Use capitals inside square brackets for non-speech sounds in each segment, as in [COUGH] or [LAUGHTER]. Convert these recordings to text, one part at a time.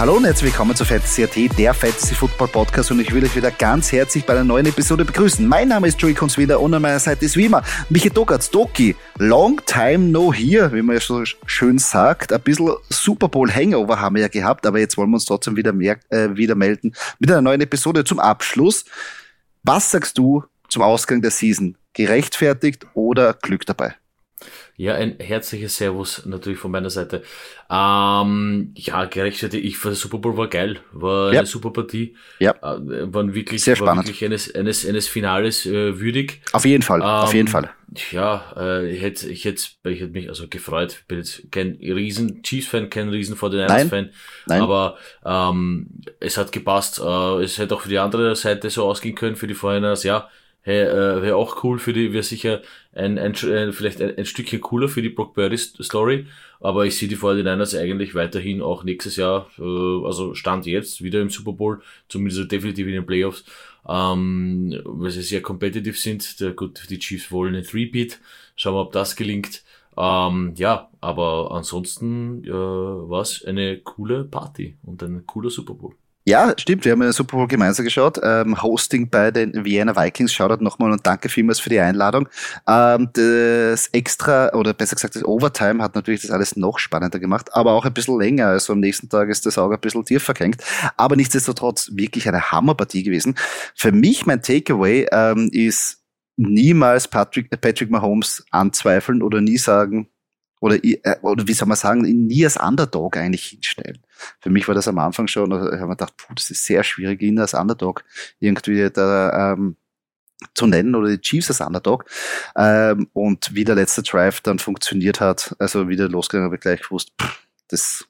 Hallo und herzlich willkommen zu Fantasy AT, der Fantasy Football Podcast und ich will euch wieder ganz herzlich bei einer neuen Episode begrüßen. Mein Name ist Joey Kunzwinder und an meiner Seite ist wie immer Michi Dogatz, Doki. Long time no here, wie man ja so schön sagt. Ein bisschen Super Bowl Hangover haben wir ja gehabt, aber jetzt wollen wir uns trotzdem wieder, mehr, äh, wieder melden mit einer neuen Episode zum Abschluss. Was sagst du zum Ausgang der Season? Gerechtfertigt oder Glück dabei? Ja, ein herzliches Servus natürlich von meiner Seite. Ähm, ja, gerechtfertigt. Ich fand Super Bowl war geil, war Ja. eine super Partie. Ja. Äh, waren wirklich, Sehr war spannend. wirklich eines, eines, eines Finales äh, würdig. Auf jeden Fall, auf Ähm, jeden Fall. Ja, äh, ich hätte, ich hätte, ich hätte mich also gefreut. Ich bin jetzt kein riesen Chiefs-Fan, kein riesen 49ers-Fan. Nein. Aber ähm, es hat gepasst. Äh, es hätte auch für die andere Seite so ausgehen können, für die 49ers. Ja, hey, äh, wäre auch cool für die, wäre sicher ein, ein, äh, vielleicht ein, ein Stückchen cooler für die Brock Purdy Story. Aber ich sehe die 49ers eigentlich weiterhin auch nächstes Jahr, äh, also Stand jetzt, wieder im Super Bowl, zumindest definitiv in den Playoffs, ähm, weil sie sehr competitive sind. Der, gut, die Chiefs wollen einen Three-Beat. Schauen wir, ob das gelingt. Ähm, ja, aber ansonsten äh, war es eine coole Party und ein cooler Super Bowl. Ja, stimmt. Wir haben ja Super gemeinsam geschaut. Ähm, Hosting bei den Vienna Vikings. Shoutout nochmal und danke vielmals für die Einladung. Ähm, das Extra, oder besser gesagt, das Overtime hat natürlich das alles noch spannender gemacht, aber auch ein bisschen länger. Also am nächsten Tag ist das Auge ein bisschen tiefer gehängt. Aber nichtsdestotrotz wirklich eine Hammerpartie gewesen. Für mich mein Takeaway ähm, ist niemals Patrick, Patrick Mahomes anzweifeln oder nie sagen, oder, äh, oder wie soll man sagen, nie als Underdog eigentlich hinstellen. Für mich war das am Anfang schon, ich habe mir gedacht, puh, das ist sehr schwierig, ihn als Underdog irgendwie da ähm, zu nennen oder die Chiefs als Underdog. Ähm, und wie der letzte Drive dann funktioniert hat, also wie der losgegangen, habe ich gleich gewusst, pff, das,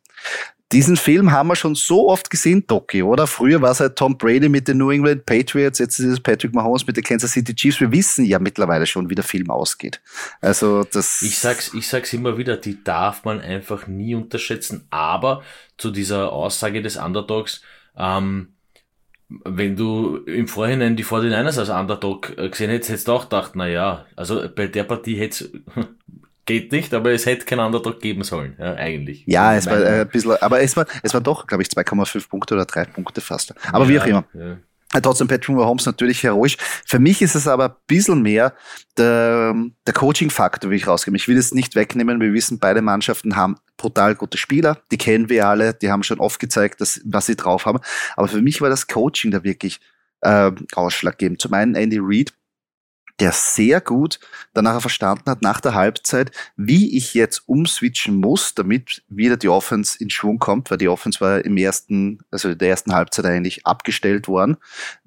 diesen Film haben wir schon so oft gesehen, Doki, oder? Früher war es halt Tom Brady mit den New England Patriots, jetzt ist es Patrick Mahomes mit den Kansas City Chiefs. Wir wissen ja mittlerweile schon, wie der Film ausgeht. Also das. Ich sag's, ich sag's immer wieder, die darf man einfach nie unterschätzen. Aber zu dieser Aussage des Underdogs, ähm, wenn du im Vorhinein die 49ers als Underdog äh, gesehen hättest, hättest du auch gedacht, na ja, also bei der Partie hätte [LAUGHS] geht nicht, aber es hätte keinen Underdog geben sollen, ja, eigentlich. Ja, es war äh, ein bisschen, aber es war, es war doch, glaube ich, 2,5 Punkte oder 3 Punkte fast. Aber wie Ja, auch immer. Ja. Äh, Trotzdem Patrick Mahomes natürlich heroisch. Für mich ist es aber ein bisschen mehr der, der Coaching-Faktor, wie ich rausgebe. Ich will es nicht wegnehmen. Wir wissen, beide Mannschaften haben brutal gute Spieler. Die kennen wir alle. Die haben schon oft gezeigt, dass, was sie drauf haben. Aber für mich war das Coaching da wirklich äh, ausschlaggebend. Zum einen Andy Reid, der sehr gut danach verstanden hat, nach der Halbzeit, wie ich jetzt umswitchen muss, damit wieder die Offense in Schwung kommt, weil die Offense war im ersten, also der ersten Halbzeit eigentlich abgestellt worden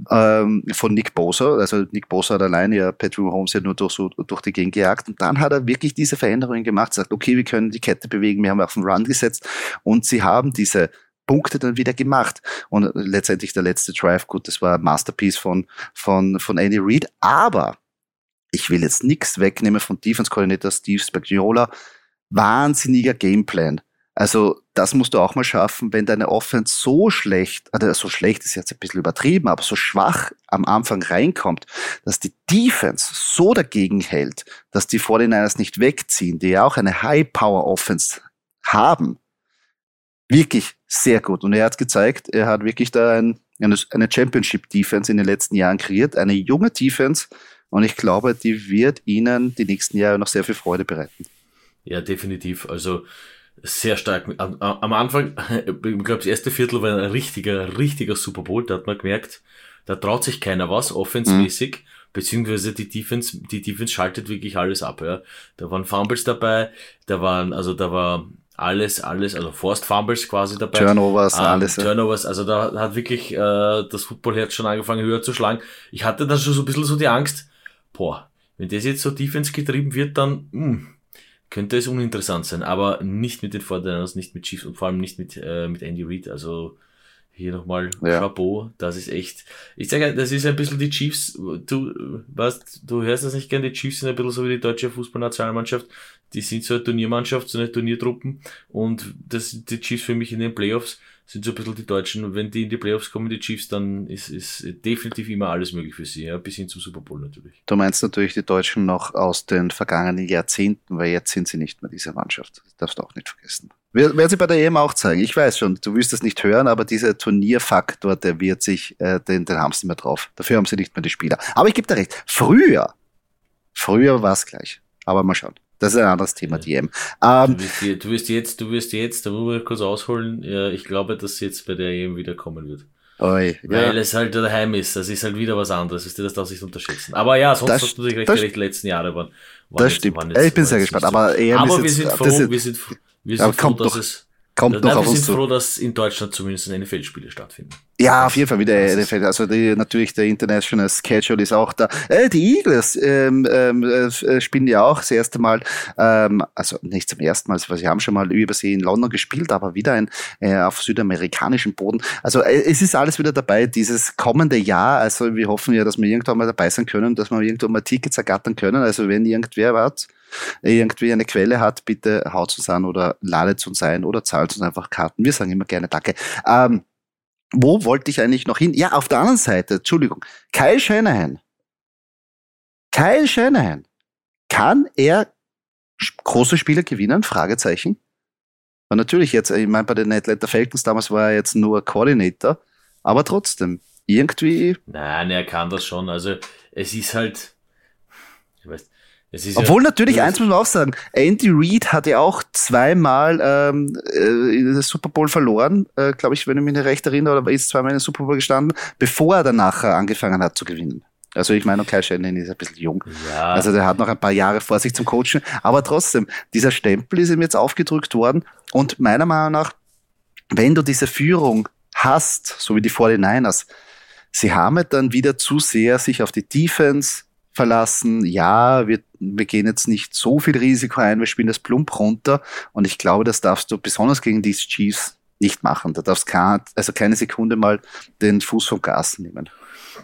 ähm, von Nick Bosa. Also Nick Bosa hat alleine ja Patrick Mahomes ja nur durch, so, durch die Gegend gejagt und dann hat er wirklich diese Veränderungen gemacht, sagt, okay, wir können die Kette bewegen, wir haben auf den Run gesetzt und sie haben diese Punkte dann wieder gemacht. Und letztendlich der letzte Drive, gut, das war Masterpiece von, von, von Andy Reid, aber ich will jetzt nichts wegnehmen von Defense-Koordinator Steve Spagnuolo. Wahnsinniger Gameplan. Also, das musst du auch mal schaffen, wenn deine Offense so schlecht, also so schlecht ist jetzt ein bisschen übertrieben, aber so schwach am Anfang reinkommt, dass die Defense so dagegen hält, dass die 49ers nicht wegziehen, die ja auch eine High-Power-Offense haben. Wirklich sehr gut. Und er hat gezeigt, er hat wirklich da ein, eine, eine Championship-Defense in den letzten Jahren kreiert, eine junge Defense, und ich glaube, die wird ihnen die nächsten Jahre noch sehr viel Freude bereiten. Ja, definitiv. Also sehr stark. Am, am Anfang, [LAUGHS] ich glaube, das erste Viertel war ein richtiger, richtiger Super Bowl. Da hat man gemerkt, da traut sich keiner was, offensmäßig, mhm. beziehungsweise die Defense, die Defense schaltet wirklich alles ab. Ja. Da waren Fumbles dabei, da waren, also da war alles, alles, also Forced Fumbles quasi dabei. Turnovers, ähm, alles. Turnovers, also da hat wirklich äh, das Footballherz schon angefangen höher zu schlagen. Ich hatte da schon so ein bisschen so die Angst, boah, wenn das jetzt so Defense getrieben wird, dann mh, könnte es uninteressant sein, aber nicht mit den Fortinanders, nicht mit Chiefs und vor allem nicht mit, äh, mit Andy Reid, also hier nochmal Ja. Chapeau, das ist echt, ich sage, das ist ein bisschen die Chiefs, du, weißt, du hörst das nicht gern, die Chiefs sind ein bisschen so wie die deutsche Fußballnationalmannschaft, die sind so eine Turniermannschaft, so eine Turniertruppen und das sind die Chiefs für mich in den Playoffs, sind so ein bisschen die Deutschen, wenn die in die Playoffs kommen, die Chiefs, dann ist, ist definitiv immer alles möglich für sie, ja, bis hin zum Super Bowl natürlich. Du meinst natürlich die Deutschen noch aus den vergangenen Jahrzehnten, weil jetzt sind sie nicht mehr diese Mannschaft. Das darfst du auch nicht vergessen. Werden sie bei der EM auch zeigen. Ich weiß schon, du wirst es nicht hören, aber dieser Turnierfaktor, der wird sich, äh, den, den haben sie nicht mehr drauf. Dafür haben sie nicht mehr die Spieler. Aber ich gebe dir recht. Früher, früher war es gleich. Aber mal schauen. Das ist ein anderes Thema, die EM. Ähm, du, wirst, du wirst jetzt, du wirst jetzt, da muss man kurz ausholen, ja, ich glaube, dass jetzt bei der EM wieder kommen wird. Oi, Weil ja. es halt daheim ist. Das ist halt wieder was anderes. Das, das darf sich unterschätzen. Aber ja, sonst das, hast du dich recht, die letzten Jahre waren. waren das jetzt, stimmt. Jetzt, ich bin sehr gespannt. So. Aber, EM aber wir, jetzt, sind froh, wir sind froh, wir sind froh, dass doch. es kommt Nein. Wir sind froh, dass in Deutschland zumindest NFL-Spiele stattfinden. Ja, auf jeden Fall wieder NFL. Also die, natürlich der International Schedule ist auch da. Äh, die Eagles ähm, ähm, äh, spielen ja auch das erste Mal, ähm, also nicht zum ersten Mal, weil sie haben schon mal übersee in London gespielt, aber wieder ein, äh, auf südamerikanischem Boden. Also äh, es ist alles wieder dabei, dieses kommende Jahr. Also wir hoffen ja, dass wir irgendwann mal dabei sein können, dass wir irgendwann mal Tickets ergattern können. Also wenn irgendwer was irgendwie eine Quelle hat, bitte haut uns an oder ladet uns ein oder zahlt uns einfach Karten. Wir sagen immer gerne Danke. Ähm, wo wollte ich eigentlich noch hin? Ja, auf der anderen Seite, Entschuldigung, Kyle Shanahan. Kyle Shanahan. Kann er große Spiele gewinnen? Fragezeichen. Und natürlich jetzt, ich meine, bei den Atlanta Falcons damals war er jetzt nur Coordinator, aber trotzdem, irgendwie. Nein, er kann das schon. Also, es ist halt, ich weiß, obwohl ja, natürlich, eins muss man auch sagen, Andy Reid hat ja auch zweimal ähm, äh, in der Super Bowl verloren, äh, glaube ich, wenn ich mich nicht recht erinnere, oder ist zweimal in der Super Bowl gestanden, bevor er danach angefangen hat zu gewinnen. Also ich meine, okay, Shannon ist ein bisschen jung. Ja. Also der hat noch ein paar Jahre vor sich zum Coachen. Aber trotzdem, dieser Stempel ist ihm jetzt aufgedrückt worden. Und meiner Meinung nach, wenn du diese Führung hast, so wie die 49ers, sie haben dann wieder zu sehr sich auf die Defense verlassen. Ja, wir, wir gehen jetzt nicht so viel Risiko ein, wir spielen das plump runter. Und ich glaube, das darfst du besonders gegen die Chiefs nicht machen. Da darfst kein, also keine Sekunde mal den Fuß vom Gas nehmen.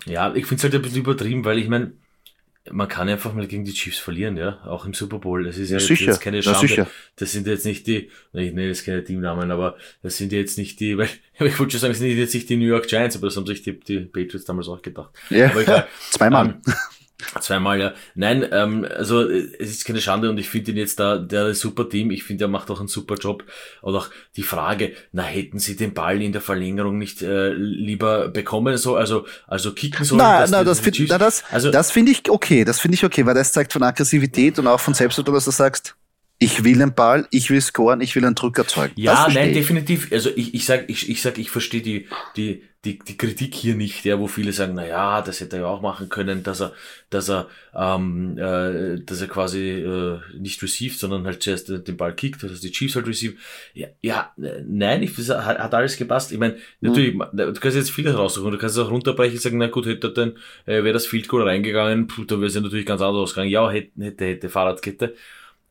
Ja, ich finde es halt ein bisschen übertrieben, weil ich meine, man kann einfach mal gegen die Chiefs verlieren, ja, auch im Super Bowl. Das ist ja, ja sicher, jetzt keine Schande. Das sind jetzt nicht die, ich nenne jetzt keine Teamnamen, aber das sind jetzt nicht die, [LAUGHS] weil ich wollte schon sagen, das sind jetzt nicht die New York Giants, aber das haben sich die, die Patriots damals auch gedacht. Ja, aber [LAUGHS] zweimal. Ähm, Zweimal, ja. Nein, ähm, also es ist keine Schande und ich finde ihn jetzt da, der ist super Team. Ich finde, er macht auch einen super Job. Und auch die Frage, na, hätten sie den Ball in der Verlängerung nicht äh, lieber bekommen, so, also, also kicken sollen? Na, na, das, find, na, das, also, das finde ich okay, das finde ich okay, weil das zeigt von Aggressivität und auch von Selbstvertrauen, dass du sagst, ich will den Ball, ich will scoren, ich will einen Druck erzeugen. Ja, nein, definitiv. Also ich, ich sag, ich, ich sag, ich verstehe die, die, die, die Kritik hier nicht, ja, wo viele sagen, na ja, das hätte er ja auch machen können, dass er, dass er, ähm, äh, dass er quasi äh, nicht received, sondern halt zuerst den Ball kickt, dass die Chiefs halt receive. Ja, ja nein, ich, das hat, hat alles gepasst. Ich meine, natürlich, mhm. du kannst jetzt vieles raussuchen, du kannst es auch runterbrechen und sagen, na gut, hätte er denn, äh, wäre das Field Goal reingegangen, puh, da wäre es ja natürlich ganz anders ausgegangen. Ja, hätte, hätte, hätte Fahrradkette.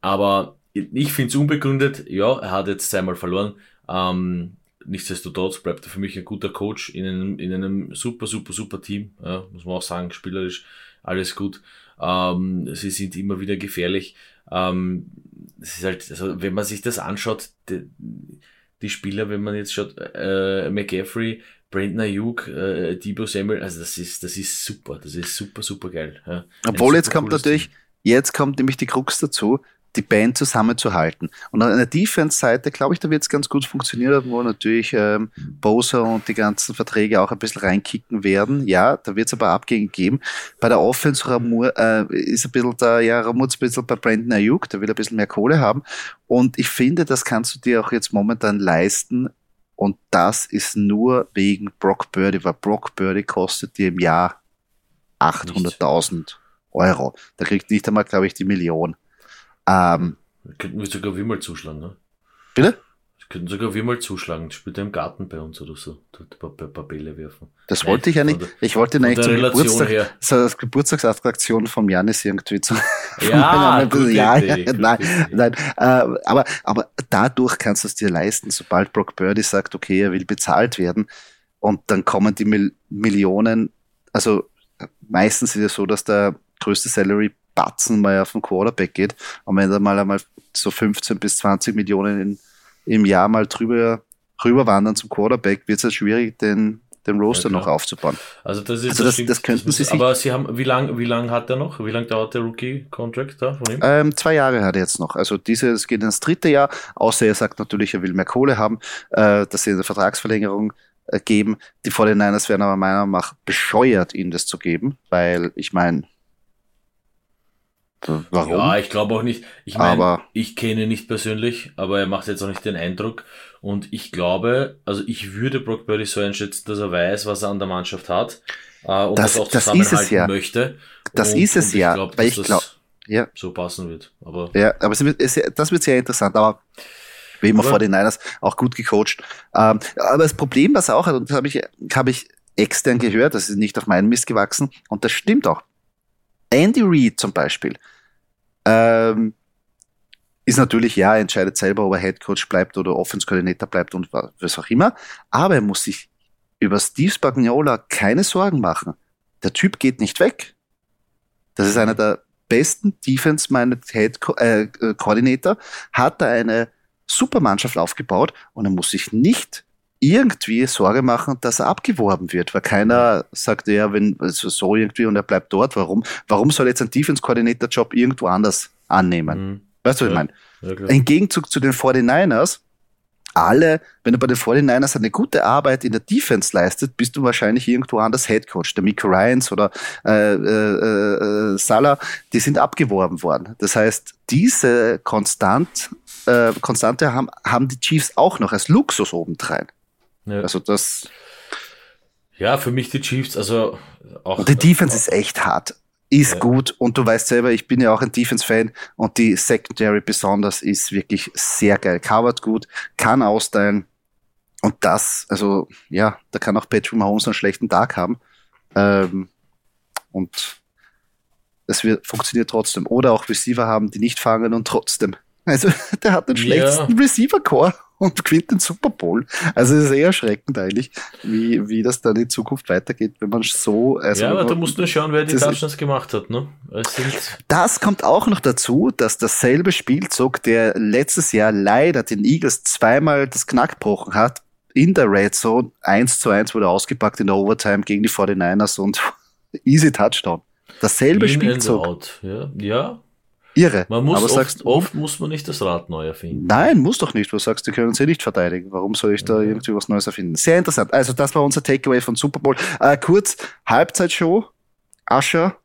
Aber ich finde es unbegründet, ja, er hat jetzt zweimal verloren. Ähm, nichtsdestotrotz bleibt er für mich ein guter Coach in einem, in einem super, super, super Team. Ja, muss man auch sagen, spielerisch alles gut. Ähm, sie sind immer wieder gefährlich. Ähm, es ist halt, also wenn man sich das anschaut, die, die Spieler, wenn man jetzt schaut, äh, McGaffrey, Brandon Ayuk, äh, Debo Samuel, also das ist, das ist super, das ist super, super geil. Ja. Obwohl jetzt kommt natürlich, Team. jetzt kommt nämlich die Krux dazu, die Band zusammenzuhalten. Und an der Defense-Seite, glaube ich, da wird es ganz gut funktionieren, wo natürlich ähm, Bosa und die ganzen Verträge auch ein bisschen reinkicken werden. Ja, da wird es aber Abgänge geben. Bei der Offense Ramur, äh, ist ein bisschen da, ja, Ramur ein bisschen bei Brandon Ayuk, der will ein bisschen mehr Kohle haben. Und ich finde, das kannst du dir auch jetzt momentan leisten. Und das ist nur wegen Brock Birdie, weil Brock Birdie kostet dir im Jahr 800.000 Euro. Da kriegt nicht einmal, glaube ich, die Million. Ähm, könnten wir sogar wir mal zuschlagen, ne? Bitte? Könnten sogar wir mal zuschlagen. Spielt er im Garten bei uns oder so. Dort ein paar Bälle werfen. Das wollte ich ja nicht. Ich wollte ihn eigentlich zum Geburtstag, her. so als Geburtstagsattraktion vom Janis irgendwie zu. [LAUGHS] Ja, ja, Idee, nein, nein. Äh, aber, aber dadurch kannst du es dir leisten, sobald Brock Birdie sagt, okay, er will bezahlt werden. Und dann kommen die Mil Millionen, also meistens ist es so, dass der größte Salary Batzen mal auf den Quarterback geht. Und wenn da mal einmal so 15 bis 20 Millionen in, im Jahr mal drüber rüberwandern zum Quarterback, wird es halt schwierig, den, den Roster ja, noch aufzubauen. Also das ist also das, das, das könnten das sie sich. Aber sie haben, wie lang, wie lang hat er noch? Wie lange dauert der Rookie-Contract da von ihm? Ähm, zwei Jahre hat er jetzt noch. Also diese, es geht ins dritte Jahr, außer er sagt natürlich, er will mehr Kohle haben, äh, dass sie eine Vertragsverlängerung äh, geben. Die 49ers werden aber meiner Meinung nach bescheuert, ihnen das zu geben, weil ich meine, Warum? Ja, ich glaube auch nicht. Ich meine, ich kenne ihn nicht persönlich, aber er macht jetzt auch nicht den Eindruck. Und ich glaube, also ich würde Brock Purdy so einschätzen, dass er weiß, was er an der Mannschaft hat äh, und das, das auch zusammenhalten ja. möchte. Das und, ist es ja, glaub, weil ich glaube, ja. so passen wird. Aber ja, aber es wird, es, das wird sehr interessant. Aber wie immer vor den Niners auch gut gecoacht. Ähm, aber das Problem, was er auch hat, und das habe ich, habe ich extern gehört, das ist nicht auf meinen Mist gewachsen, und das stimmt auch. Andy Reid zum Beispiel ähm, ist natürlich, ja, er entscheidet selber, ob er Head Coach bleibt oder Offense-Koordinator bleibt und was auch immer. Aber er muss sich über Steve Spagnola keine Sorgen machen. Der Typ geht nicht weg. Das ist einer der besten Defense-minded Head äh, Coordinator, hat da eine super Mannschaft aufgebaut und er muss sich nicht irgendwie Sorge machen, dass er abgeworben wird, weil keiner sagt, ja, wenn also so irgendwie und er bleibt dort, warum? Warum soll jetzt ein Defense-Coordinator-Job irgendwo anders annehmen? Mhm. Weißt du, was ja. ich meine? Ja, Im Gegenzug zu den 49ers, alle, wenn du bei den 49ers eine gute Arbeit in der Defense leistet, bist du wahrscheinlich irgendwo anders Head Coach. Der Miko Ryans oder äh, äh, äh, Salah, die sind abgeworben worden. Das heißt, diese konstant, äh, Konstante haben, haben die Chiefs auch noch als Luxus obendrein. Ja. Also das. Ja, für mich die Chiefs, also auch. Und die Defense ist echt hart. Ist ja. gut und du weißt selber, ich bin ja auch ein Defense-Fan und die Secondary besonders ist wirklich sehr geil. Covert gut, kann austeilen und das, also ja, da kann auch Patrick Mahomes einen schlechten Tag haben ähm, und es wird, funktioniert trotzdem. Oder auch Receiver haben, die nicht fangen und trotzdem. Also [LAUGHS] der hat den schlechtesten ja. Receiver-Core und gewinnt den Super Bowl. Also es ist eher erschreckend eigentlich, wie, wie das dann in Zukunft weitergeht, wenn man so. Also ja, aber da musst du schauen, wer die Touchdowns gemacht hat. Ne? Das kommt auch noch dazu, dass dasselbe Spielzug, der letztes Jahr leider den Eagles zweimal das Knack gebrochen hat, in der Red Zone 1 zu 1 wurde ausgepackt in der Overtime gegen die 49ers und [LAUGHS] easy Touchdown. Dasselbe in Spielzug. Ja, ja, Irre. Man muss aber oft, sagst, oft muss man nicht das Rad neu erfinden. Nein, muss doch nicht. Du sagst, die können sie nicht verteidigen. Warum soll ich da irgendwie was Neues erfinden? Sehr interessant. Also das war unser Takeaway von Super Bowl. Äh, kurz, Halbzeitshow, Ascher.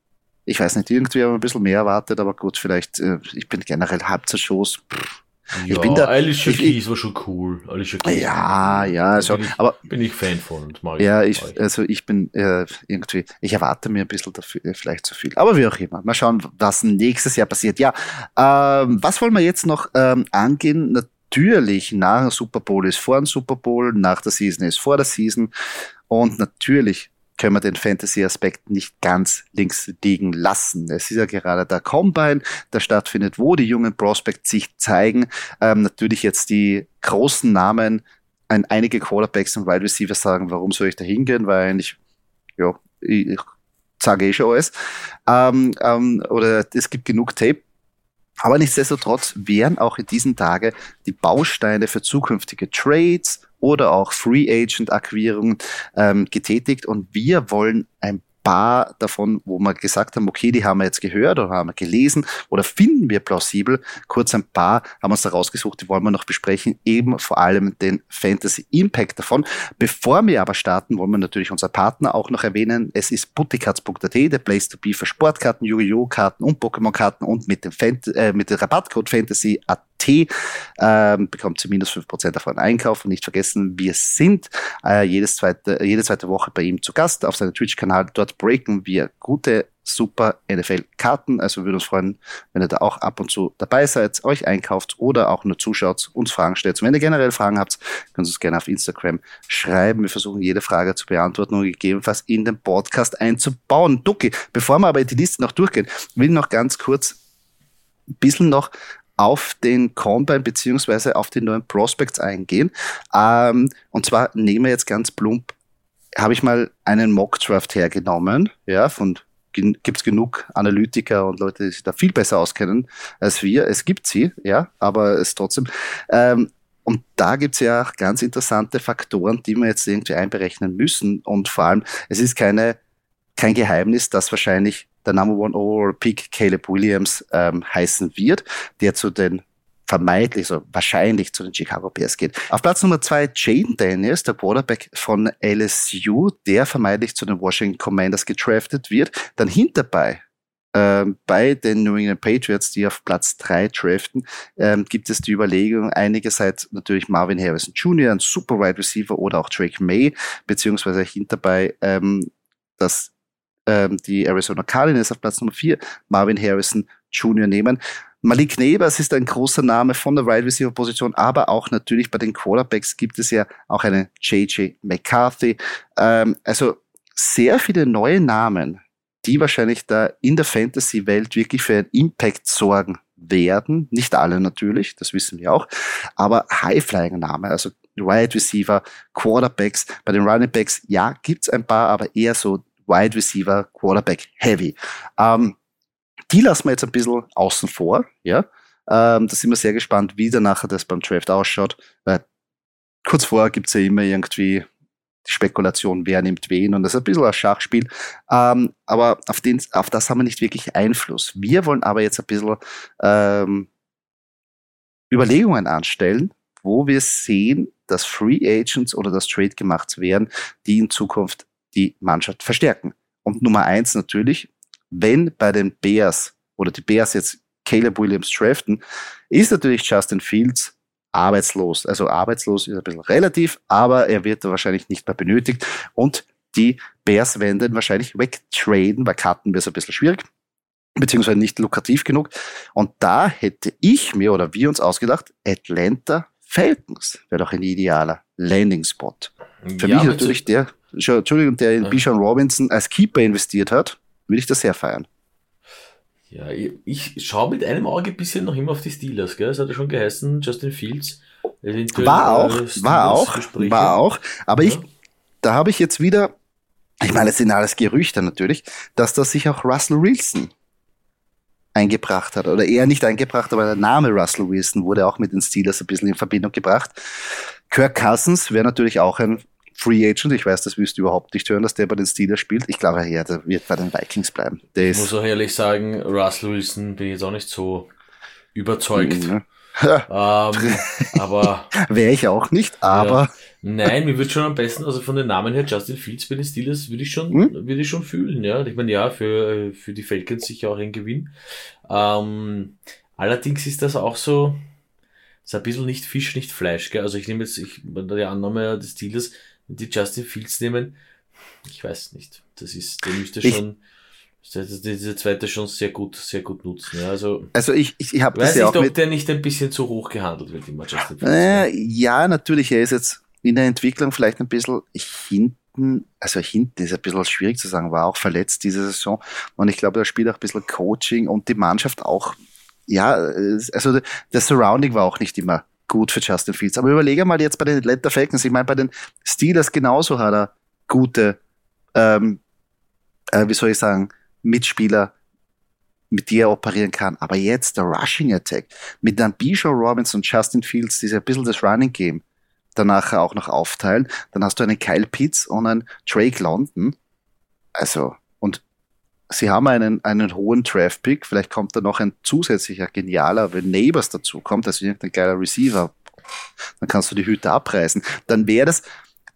Ich weiß nicht, irgendwie haben wir ein bisschen mehr erwartet, aber gut, vielleicht, äh, ich bin generell Halbzeitshows. Pff, ja, ich bin da, Alicia ich, Keys war schon cool. Alicia Keys ja, ja, also, bin ich, aber bin ich Fan von und mag Ja, ich, also ich bin äh, irgendwie, ich erwarte mir ein bisschen dafür, äh, vielleicht zu viel. Aber wie auch immer. Mal schauen, was nächstes Jahr passiert. Ja, ähm, was wollen wir jetzt noch ähm, angehen? Natürlich, nach dem Super Bowl ist vor dem Super Bowl, nach der Season ist vor der Season. Und natürlich können wir den Fantasy-Aspekt nicht ganz links liegen lassen. Es ist ja gerade der Combine, der stattfindet, wo die jungen Prospects sich zeigen. Ähm, natürlich jetzt die großen Namen, ein, einige Quarterbacks und Wide Receivers sagen, warum soll ich da hingehen, weil ich, ja, ich sage eh schon alles. Ähm, ähm, oder es gibt genug Tape. Aber nichtsdestotrotz wären auch in diesen Tagen die Bausteine für zukünftige Trades oder auch Free Agent Akquirierungen ähm, getätigt. Und wir wollen ein paar davon, wo wir gesagt haben, okay, die haben wir jetzt gehört oder haben wir gelesen oder finden wir plausibel. Kurz ein paar haben wir uns da rausgesucht, die wollen wir noch besprechen, eben vor allem den Fantasy Impact davon. Bevor wir aber starten, wollen wir natürlich unser Partner auch noch erwähnen. Es ist buttikarts.at, der Place to be für Sportkarten, Yu-Gi-Oh! Karten und Pokémon-Karten und mit dem, Fant äh, mit dem Rabattcode Fantasy ähm, bekommt sie minus 5% auf euren Einkauf. Und nicht vergessen, wir sind äh, jedes zweite, jede zweite Woche bei ihm zu Gast auf seinem Twitch-Kanal. Dort breaken wir gute super NFL-Karten. Also wir würden uns freuen, wenn ihr da auch ab und zu dabei seid, euch einkauft oder auch nur zuschaut, uns Fragen stellt. Und wenn ihr generell Fragen habt, könnt ihr uns gerne auf Instagram schreiben. Wir versuchen jede Frage zu beantworten und gegebenenfalls in den Podcast einzubauen. Ducky, bevor wir aber die Liste noch durchgehen, will ich noch ganz kurz ein bisschen noch auf den Combine beziehungsweise auf die neuen Prospects eingehen. Ähm, und zwar nehmen wir jetzt ganz plump, habe ich mal einen Mockdraft hergenommen, ja, von gibt es genug Analytiker und Leute, die sich da viel besser auskennen als wir. Es gibt sie, ja, aber es trotzdem. Ähm, Und da gibt's ja auch ganz interessante Faktoren, die wir jetzt irgendwie einberechnen müssen. Und vor allem, es ist keine, kein Geheimnis, dass wahrscheinlich der Number One Overall Pick Caleb Williams ähm, heißen wird, der zu den vermeintlich, so wahrscheinlich zu den Chicago Bears geht. Auf Platz Nummer zwei Jaden Daniels, der Quarterback von LSU, der vermeintlich zu den Washington Commanders gedraftet wird. Dann hinterbei ähm, bei den New England Patriots, die auf Platz drei draften, ähm, gibt es die Überlegung, einigerseits natürlich Marvin Harrison Jr., ein super Wide Receiver oder auch Drake May, beziehungsweise hinterbei ähm, dass ähm, die Arizona Cardinals auf Platz Nummer vier Marvin Harrison Jr. nehmen. Malik Nebers ist ein großer Name von der Wide Receiver Position, aber auch natürlich bei den Quarterbacks gibt es ja auch einen JJ McCarthy. Ähm, also sehr viele neue Namen, die wahrscheinlich da in der Fantasy-Welt wirklich für einen Impact sorgen werden. Nicht alle natürlich, das wissen wir auch, aber High-Flying-Name, also Wide Receiver, Quarterbacks. Bei den Running Backs, ja, gibt's ein paar, aber eher so Wide Receiver, Quarterback Heavy. Ähm, die lassen wir jetzt ein bisschen außen vor, ja. Ähm, da sind wir sehr gespannt, wie dann nachher das beim Draft ausschaut. Weil kurz vorher gibt's ja immer irgendwie die Spekulation, wer nimmt wen und das ist ein bisschen ein Schachspiel. Ähm, aber auf, den, auf das haben wir nicht wirklich Einfluss. Wir wollen aber jetzt ein bisschen ähm, Überlegungen anstellen, wo wir sehen, dass Free Agents oder das Trade gemacht werden, die in Zukunft die Mannschaft verstärken. Und Nummer eins natürlich, wenn bei den Bears oder die Bears jetzt Caleb Williams draften, ist natürlich Justin Fields arbeitslos. Also arbeitslos ist ein bisschen relativ, aber er wird wahrscheinlich nicht mehr benötigt. Und die Bears werden den wahrscheinlich wegtraden, weil Karten wäre es ein bisschen schwierig, beziehungsweise nicht lukrativ genug. Und da hätte ich mir oder wir uns ausgedacht, Atlanta Falcons wäre doch ein idealer Landing-Spot. Für ja, mich natürlich der, Entschuldigung, der in ja. Bijan Robinson als Keeper investiert hat, würde ich das sehr feiern. Ja, ich, schaue mit einem Auge ein bisschen noch immer auf die Steelers, gell? Es hat ja schon geheißen, Justin Fields. War auch, war auch, war auch. Aber ja. ich, da habe ich jetzt wieder, ich meine, es sind alles Gerüchte natürlich, dass das sich auch Russell Wilson eingebracht hat. Oder eher nicht eingebracht, aber der Name Russell Wilson wurde auch mit den Steelers ein bisschen in Verbindung gebracht. Kirk Cousins wäre natürlich auch ein Free Agent. Ich weiß, das wirst du überhaupt nicht hören, dass der bei den Steelers spielt. Ich glaube, ja, der wird bei den Vikings bleiben. Der ich muss auch ehrlich sagen, Russell Wilson bin ich jetzt auch nicht so überzeugt. Mhm. ähm, [LAUGHS] aber wäre ich auch nicht, aber ja, nein, mir wird schon am besten, also von den Namen her Justin Fields bei den Steelers würde ich schon, hm? würde ich schon fühlen, ja. Ich meine, ja, für für die Falcons sicher auch ein Gewinn. Ähm, allerdings ist das auch so, ist ein bisschen nicht Fisch, nicht Fleisch, gell? Also ich nehme jetzt, ich, die Annahme des Steelers, die Justin Fields nehmen, ich weiß nicht. Das ist, der müsste schon, diese zweite schon sehr gut, sehr gut nutzen. Ja, also, also ich, ich, ich habe das ja nicht, auch ob der nicht ein bisschen zu hoch gehandelt wird, immer Justin Fields. Äh, ja, natürlich, er ist jetzt in der Entwicklung vielleicht ein bisschen hinten, also hinten ist ein bisschen schwierig zu sagen, war auch verletzt diese Saison. Und ich glaube, da spielt auch ein bisschen Coaching und die Mannschaft auch, ja, also das Surrounding war auch nicht immer gut für Justin Fields. Aber überlege mal jetzt bei den Atlanta Falcons. Ich meine, bei den Steelers genauso hat er gute, ähm, äh, wie soll ich sagen, Mitspieler, mit die er operieren kann. Aber jetzt der Rushing Attack mit dann Bijan Robinson und Justin Fields, die sich ein bisschen das Running Game danach auch noch aufteilen. Dann hast du einen Kyle Pitts und einen Drake London. Also, sie haben einen, einen hohen Draft-Pick, vielleicht kommt da noch ein zusätzlicher genialer, wenn Neighbors dazu kommt, also irgendein geiler Receiver, dann kannst du die Hüte abreißen. Dann wäre das,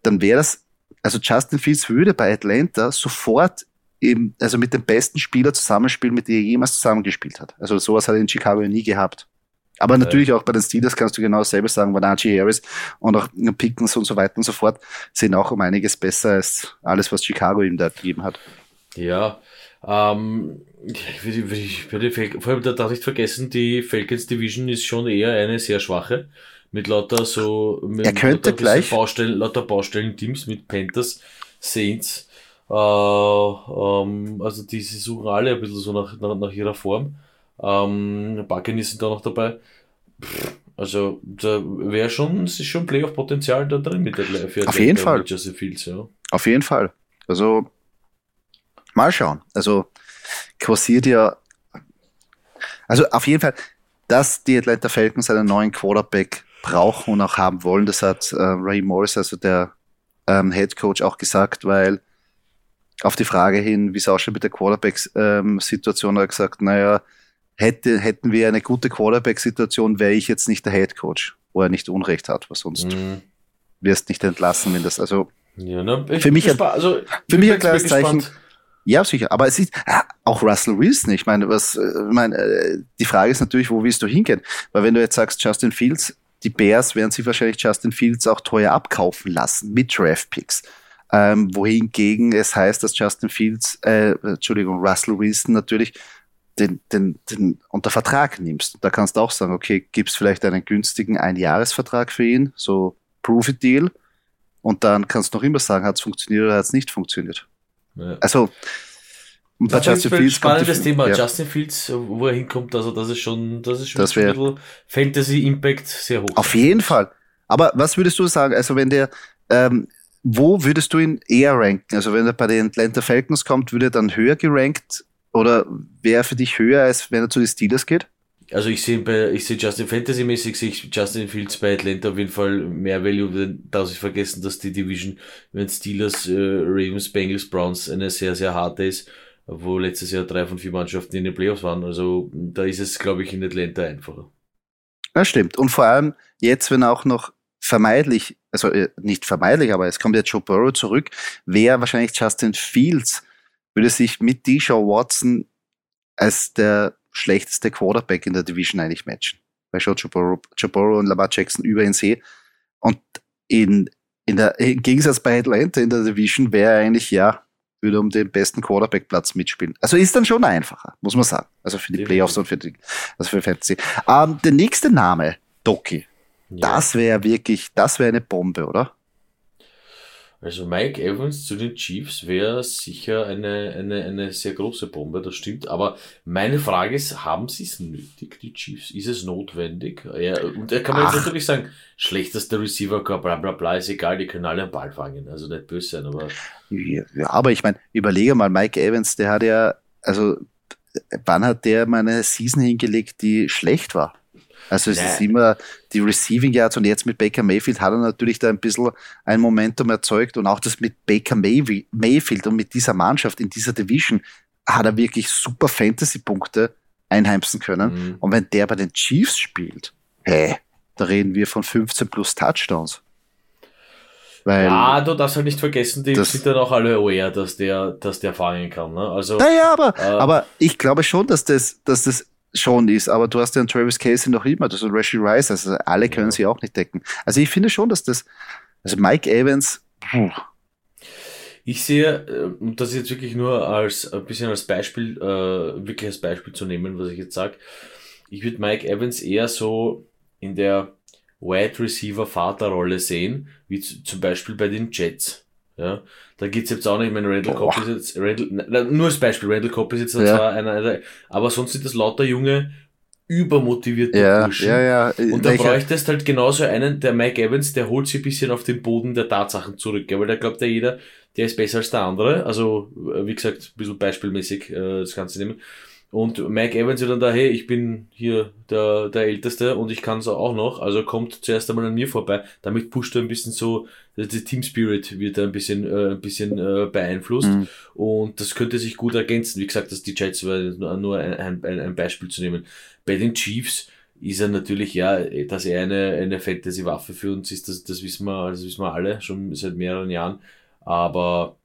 dann wäre das, also Justin Fields würde bei Atlanta sofort eben, also mit dem besten Spieler zusammenspielen, mit dem er jemals zusammengespielt hat. Also sowas hat er in Chicago nie gehabt. Aber natürlich auch bei den Steelers kannst du genau dasselbe sagen, weil Najee Harris und auch Pickens und so weiter und so fort sind auch um einiges besser als alles, was Chicago ihm da gegeben hat. Ja, ähm, ich würde, vor allem, da darf ich vergessen, die Falcons Division ist schon eher eine sehr schwache. Mit lauter so, mit er könnte lauter gleich. Baustellen, lauter Baustellen-Teams mit Panthers, Saints, äh, ähm, also die, sie suchen alle ein bisschen so nach, nach, nach ihrer Form. Ähm, Buccaneers sind da noch dabei. Also da wäre schon, es ist schon Playoff-Potenzial da drin mit der für Auf jeden Fall. Fields, ja. Auf jeden Fall. Also Mal schauen. Also kursiert ja, also auf jeden Fall, dass die Atlanta Falcons einen neuen Quarterback brauchen und auch haben wollen. Das hat äh, Ray Morris, also der ähm, Head Coach, auch gesagt, weil auf die Frage hin, wie es ausschaut mit der Quarterback-Situation, ähm, hat er gesagt, naja, hätte, hätten wir eine gute Quarterback-Situation, wäre ich jetzt nicht der Head Coach, wo er nicht Unrecht hat, was sonst mhm. wirst nicht entlassen, wenn das, also ja, ne, für mich, ein, also, für mich ein klares Zeichen. Ja, sicher. Aber es ist ja, auch Russell Wilson. Ich meine, was, äh, ich meine, äh, die Frage ist natürlich, wo willst du hingehen? Weil wenn du jetzt sagst, Justin Fields, die Bears werden sich wahrscheinlich Justin Fields auch teuer abkaufen lassen mit Draft Picks. Ähm, wohingegen es heißt, dass Justin Fields, äh, Entschuldigung, Russell Wilson natürlich den, den, den unter Vertrag nimmst. Da kannst du auch sagen, okay, gibst vielleicht einen günstigen Einjahresvertrag für ihn, so Proof It Deal, und dann kannst du noch immer sagen, hat es funktioniert oder hat es nicht funktioniert. Ja. Also und bei Justin Fields spannendes Thema. Ja. Justin Fields, wo er hinkommt, also das ist schon, das ist schon das ein bisschen Fantasy Impact sehr hoch. Auf jeden Fall. Aber was würdest du sagen? Also wenn der, ähm, wo würdest du ihn eher ranken? Also wenn er bei den Atlanta Falcons kommt, würde er dann höher gerankt oder wäre für dich höher, als wenn er zu den Steelers geht? Also ich sehe bei, ich sehe Justin Fantasy mäßig, sehe ich Justin Fields bei Atlanta auf jeden Fall mehr Value, denn darf ich vergessen, dass die Division, wenn Steelers, äh, Ravens, Bengals, Browns eine sehr, sehr harte ist, wo letztes Jahr drei von vier Mannschaften in den Playoffs waren. Also da ist es, glaube ich, in Atlanta einfacher. Das stimmt. Und vor allem jetzt, wenn auch noch vermeidlich, also äh, nicht vermeidlich, aber es kommt jetzt Joe Burrow zurück, wäre wahrscheinlich Justin Fields, würde sich mit Deshaun Watson als der schlechteste Quarterback in der Division eigentlich matchen. Weil schon Burrow und Lamar Jackson über ihn sehe. Und in, in der, im Gegensatz bei Atlanta in der Division wäre eigentlich, ja, würde um den besten Quarterback-Platz mitspielen. Also ist dann schon einfacher, muss man sagen. Also für die Playoffs und für die, also für Fantasy. Ähm, der nächste Name, Doki. Ja. Das wäre wirklich, das wäre eine Bombe, oder? Also Mike Evans zu den Chiefs wäre sicher eine, eine, eine sehr große Bombe, das stimmt. Aber meine Frage ist, haben sie es nötig, die Chiefs? Ist es notwendig? Ja, und er kann man Ach. jetzt natürlich sagen, schlechtester Receiver, bla bla bla, ist egal, die können alle einen Ball fangen. Also nicht böse sein, aber. Ja, aber ich meine, überlege mal, Mike Evans, der hat ja, also wann hat der mal eine Season hingelegt, die schlecht war? Also es nee. ist immer die Receiving Yards und jetzt mit Baker Mayfield hat er natürlich da ein bisschen ein Momentum erzeugt und auch das mit Baker Mayfield und mit dieser Mannschaft in dieser Division hat er wirklich super Fantasy-Punkte einheimsen können. Mhm. Und wenn der bei den Chiefs spielt, hey, da reden wir von 15 plus Touchdowns. Weil ja, du darfst halt nicht vergessen, die sind dann auch alle aware, dass der, dass der fangen kann. Ne? Also, naja, aber, äh, aber ich glaube schon, dass das, dass das schon ist, aber du hast ja einen Travis Casey noch immer, das ist Rashi Rice, also alle können ja. sie auch nicht decken. Also ich finde schon, dass das, also Mike Evans, puh. Ich sehe, um das jetzt wirklich nur als ein bisschen als Beispiel, äh, wirklich als Beispiel zu nehmen, was ich jetzt sage, ich würde Mike Evans eher so in der Wide Receiver Vaterrolle sehen, wie zum Beispiel bei den Jets. Ja, da geht's jetzt auch nicht, mein Randall Boah. Cobb ist jetzt, Randall, nur als Beispiel, Randall Cobb ist jetzt ja. zwar einer, einer, aber sonst sind das lauter junge, übermotivierte ja, Burschen. Ja, ja. Und da bräuchtest halt genauso einen, der Mike Evans, der holt sich ein bisschen auf den Boden der Tatsachen zurück, ja, weil da glaubt ja jeder, der ist besser als der andere, also, wie gesagt, ein bisschen beispielmäßig, äh, das Ganze nehmen. Und Mike Evans wird dann da, hey, ich bin hier der, der Älteste und ich kann es auch noch, also kommt zuerst einmal an mir vorbei. Damit pusht er ein bisschen so, der Team Spirit wird da ein bisschen, äh, ein bisschen äh, beeinflusst mhm. und das könnte sich gut ergänzen. Wie gesagt, dass die Jets war nur ein, ein, ein Beispiel zu nehmen. Bei den Chiefs ist er natürlich, ja, dass er eine, eine Fantasy-Waffe für uns ist, das, das wissen wir, das wissen wir alle schon seit mehreren Jahren. Aber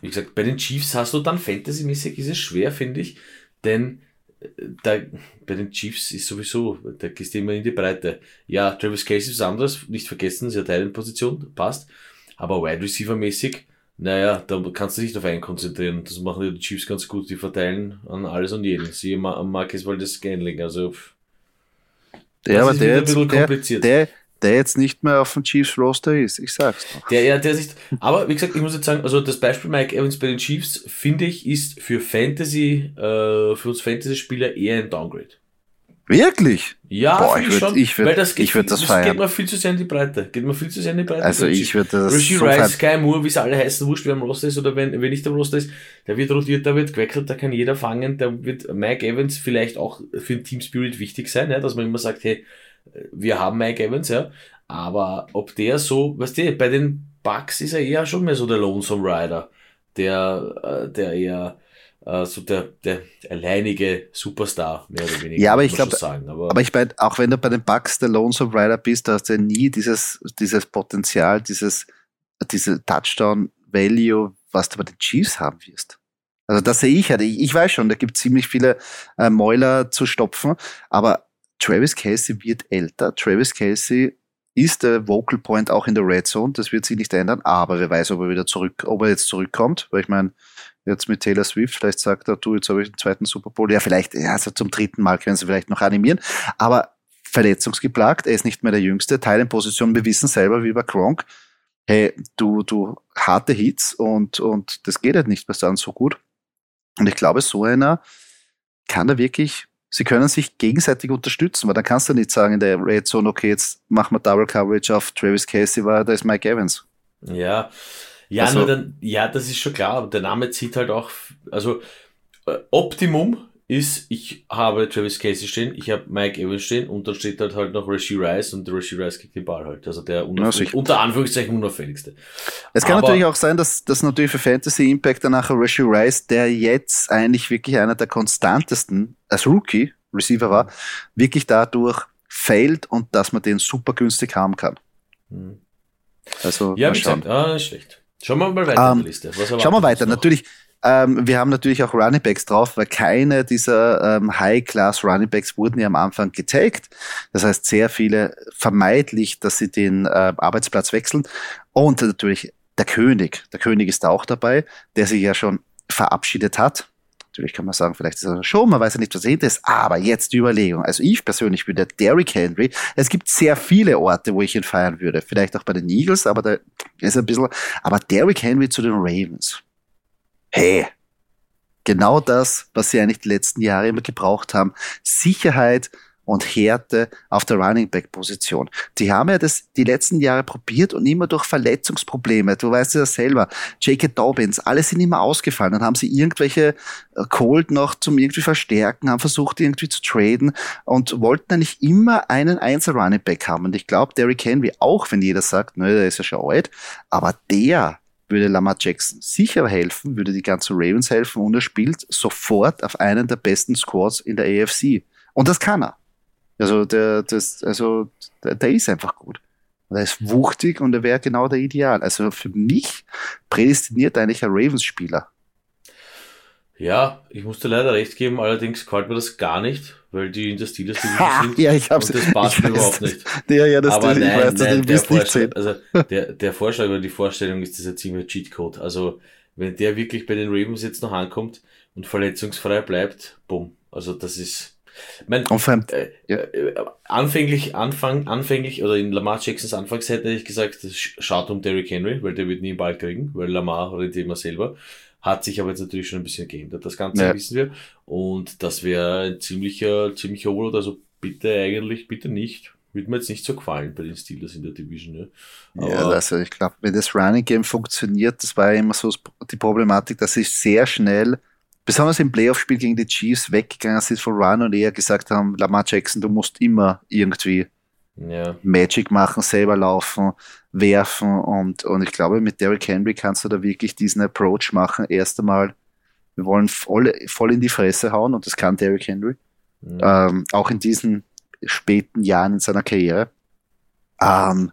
wie gesagt, bei den Chiefs hast du dann Fantasy-mäßig ist es schwer, finde ich denn äh, da, bei den Chiefs ist sowieso, da gehst du immer in die Breite. Ja, Travis Casey ist anders, nicht vergessen, sie hat eine Position, passt. Aber Wide Receiver mäßig, naja, da kannst du dich auf einen konzentrieren. Das machen die Chiefs ganz gut, die verteilen an alles und jeden. Sie Marcus Waldes Scanling, also. Ja, aber der, der, der, der jetzt nicht mehr auf dem Chiefs Roster ist, ich sag's noch. Der, ja, der sich, aber wie gesagt, ich muss jetzt sagen, also das Beispiel Mike Evans bei den Chiefs, finde ich, ist für Fantasy, äh, für uns Fantasy-Spieler eher ein Downgrade. Wirklich? Ja, Boah, ich würde ich würd, das geht, ich würd das, das feiern. geht mir viel zu sehr in die Breite. Geht mir viel zu sehr in die Breite. Also ich würde das Rishi so Rice, Sky Moore, wie sie alle heißen, wurscht, wer am Roster ist oder wenn, wenn nicht am Roster ist, der wird rotiert, der wird gewechselt, da kann jeder fangen, da wird Mike Evans vielleicht auch für den Team Spirit wichtig sein, ja, dass man immer sagt, hey, wir haben Mike Evans, ja, aber ob der so, weißt du, bei den Bucks ist er eher schon mehr so der Lonesome Rider, der, äh, der eher äh, so der, der alleinige Superstar, mehr oder weniger. Ja, aber ich glaube, aber, aber ich meine, auch wenn du bei den Bucks der Lonesome Rider bist, da hast du ja nie dieses, dieses Potenzial, dieses, diese Touchdown Value, was du bei den Chiefs haben wirst. Also das sehe ich halt. Ich, ich weiß schon, da gibt es ziemlich viele äh, Mäuler zu stopfen, aber Travis Casey wird älter. Travis Casey ist der Vocal Point auch in der Red Zone. Das wird sich nicht ändern, aber wer weiß, ob er wieder zurück, ob er jetzt zurückkommt, weil ich meine, jetzt mit Taylor Swift, vielleicht sagt er, du, jetzt habe ich den zweiten Super Bowl. Ja, vielleicht, ja, also zum dritten Mal können sie vielleicht noch animieren, aber verletzungsgeplagt, er ist nicht mehr der Jüngste, Teil in Position, wir wissen selber, wie bei Gronk, hey, du, du harte Hits und, und das geht halt nicht dann so gut. Und ich glaube, so einer kann da wirklich, sie können sich gegenseitig unterstützen, weil dann kannst du nicht sagen in der Red Zone, okay, jetzt machen wir Double Coverage auf Travis Casey, weil da ist Mike Evans. Ja, ja, also, nur dann, ja, das ist schon klar, aber der Name zieht halt auch, also äh, Optimum ist, ich habe Travis Casey stehen, ich habe Mike Evans stehen und dann steht halt halt noch Rishi Rice und der Rishi Rice kriegt den Ball halt. Also der unauffällig, unter Anführungszeichen unauffälligste. Es kann Aber, natürlich auch sein, dass das natürlich für Fantasy Impact danach Rishi Rice, der jetzt eigentlich wirklich einer der konstantesten als Rookie Receiver war, wirklich dadurch fällt und dass man den super günstig haben kann. Hm. Also, ja, wie gesagt, ah, schlecht. Schauen wir mal weiter um, ähm, Liste. schauen wir weiter. Natürlich, ähm, wir haben natürlich auch Running Backs drauf, weil keine dieser ähm, High-Class Running Backs wurden ja am Anfang getaggt. Das heißt, sehr viele vermeidlich, dass sie den äh, Arbeitsplatz wechseln. Und natürlich der König. Der König ist auch dabei, der sich ja schon verabschiedet hat. Natürlich kann man sagen, vielleicht ist er schon, man weiß ja nicht, was dahinter ist, aber jetzt die Überlegung. Also ich persönlich bin der Derrick Henry. Es gibt sehr viele Orte, wo ich ihn feiern würde. Vielleicht auch bei den Eagles, aber da ist ein bisschen, aber Derrick Henry zu den Ravens hey, genau das, was sie eigentlich die letzten Jahre immer gebraucht haben. Sicherheit und Härte auf der Running Back Position. Die haben ja das die letzten Jahre probiert und immer durch Verletzungsprobleme. Du weißt ja selber. J.K. Dobbins, alle sind immer ausgefallen. Dann haben sie irgendwelche äh, Cold noch zum irgendwie verstärken, haben versucht irgendwie zu traden und wollten eigentlich immer einen Einzel Running Back haben. Und ich glaube, Derrick Henry, auch wenn jeder sagt, ne, der ist ja schon alt, aber der würde Lamar Jackson sicher helfen, würde die ganzen Ravens helfen und er spielt sofort auf einen der besten Squads in der AFC. Und das kann er. Also der, das, also der, der ist einfach gut. Er ist wuchtig und er wäre genau der Ideal. Also für mich prädestiniert eigentlich ein Ravens-Spieler. Ja, ich musste leider recht geben, allerdings gefällt mir das gar nicht, weil die in der Steelers sind. ja, ich hab's, und das passt mir überhaupt nicht. Ja, ja, das Aber nein, ich weiß, nein, der, Vorschlag, also der, der Vorschlag oder die Vorstellung ist das ein ziemlicher Cheatcode. Also wenn der wirklich bei den Ravens jetzt noch ankommt und verletzungsfrei bleibt, bumm. Also das ist, mein, äh, äh, anfänglich, Anfang, anfänglich, oder in Lamar Jacksons Anfangszeit hätte ich gesagt, das schaut um Derrick Henry, weil der wird nie einen Ball kriegen, weil Lamar redet immer selber. Hat sich aber jetzt natürlich schon ein bisschen geändert. Das Ganze ja. wissen wir. Und das wäre ein ziemlicher, ziemlicher Overload. Also bitte eigentlich, bitte nicht. Würde mir jetzt nicht so gefallen bei den Steelers in der Division. Ja, aber ja also ich glaube, wenn das Running Game funktioniert, das war immer so die Problematik, dass sie sehr schnell, besonders im Playoff-Spiel gegen die Chiefs, weggegangen sind von Run und eher gesagt haben, Lamar Jackson, du musst immer irgendwie ja. Magic machen, selber laufen, werfen und, und ich glaube, mit Derrick Henry kannst du da wirklich diesen Approach machen. Erst einmal, wir wollen voll, voll in die Fresse hauen und das kann Derrick Henry. Ja. Ähm, auch in diesen späten Jahren in seiner Karriere. Ähm,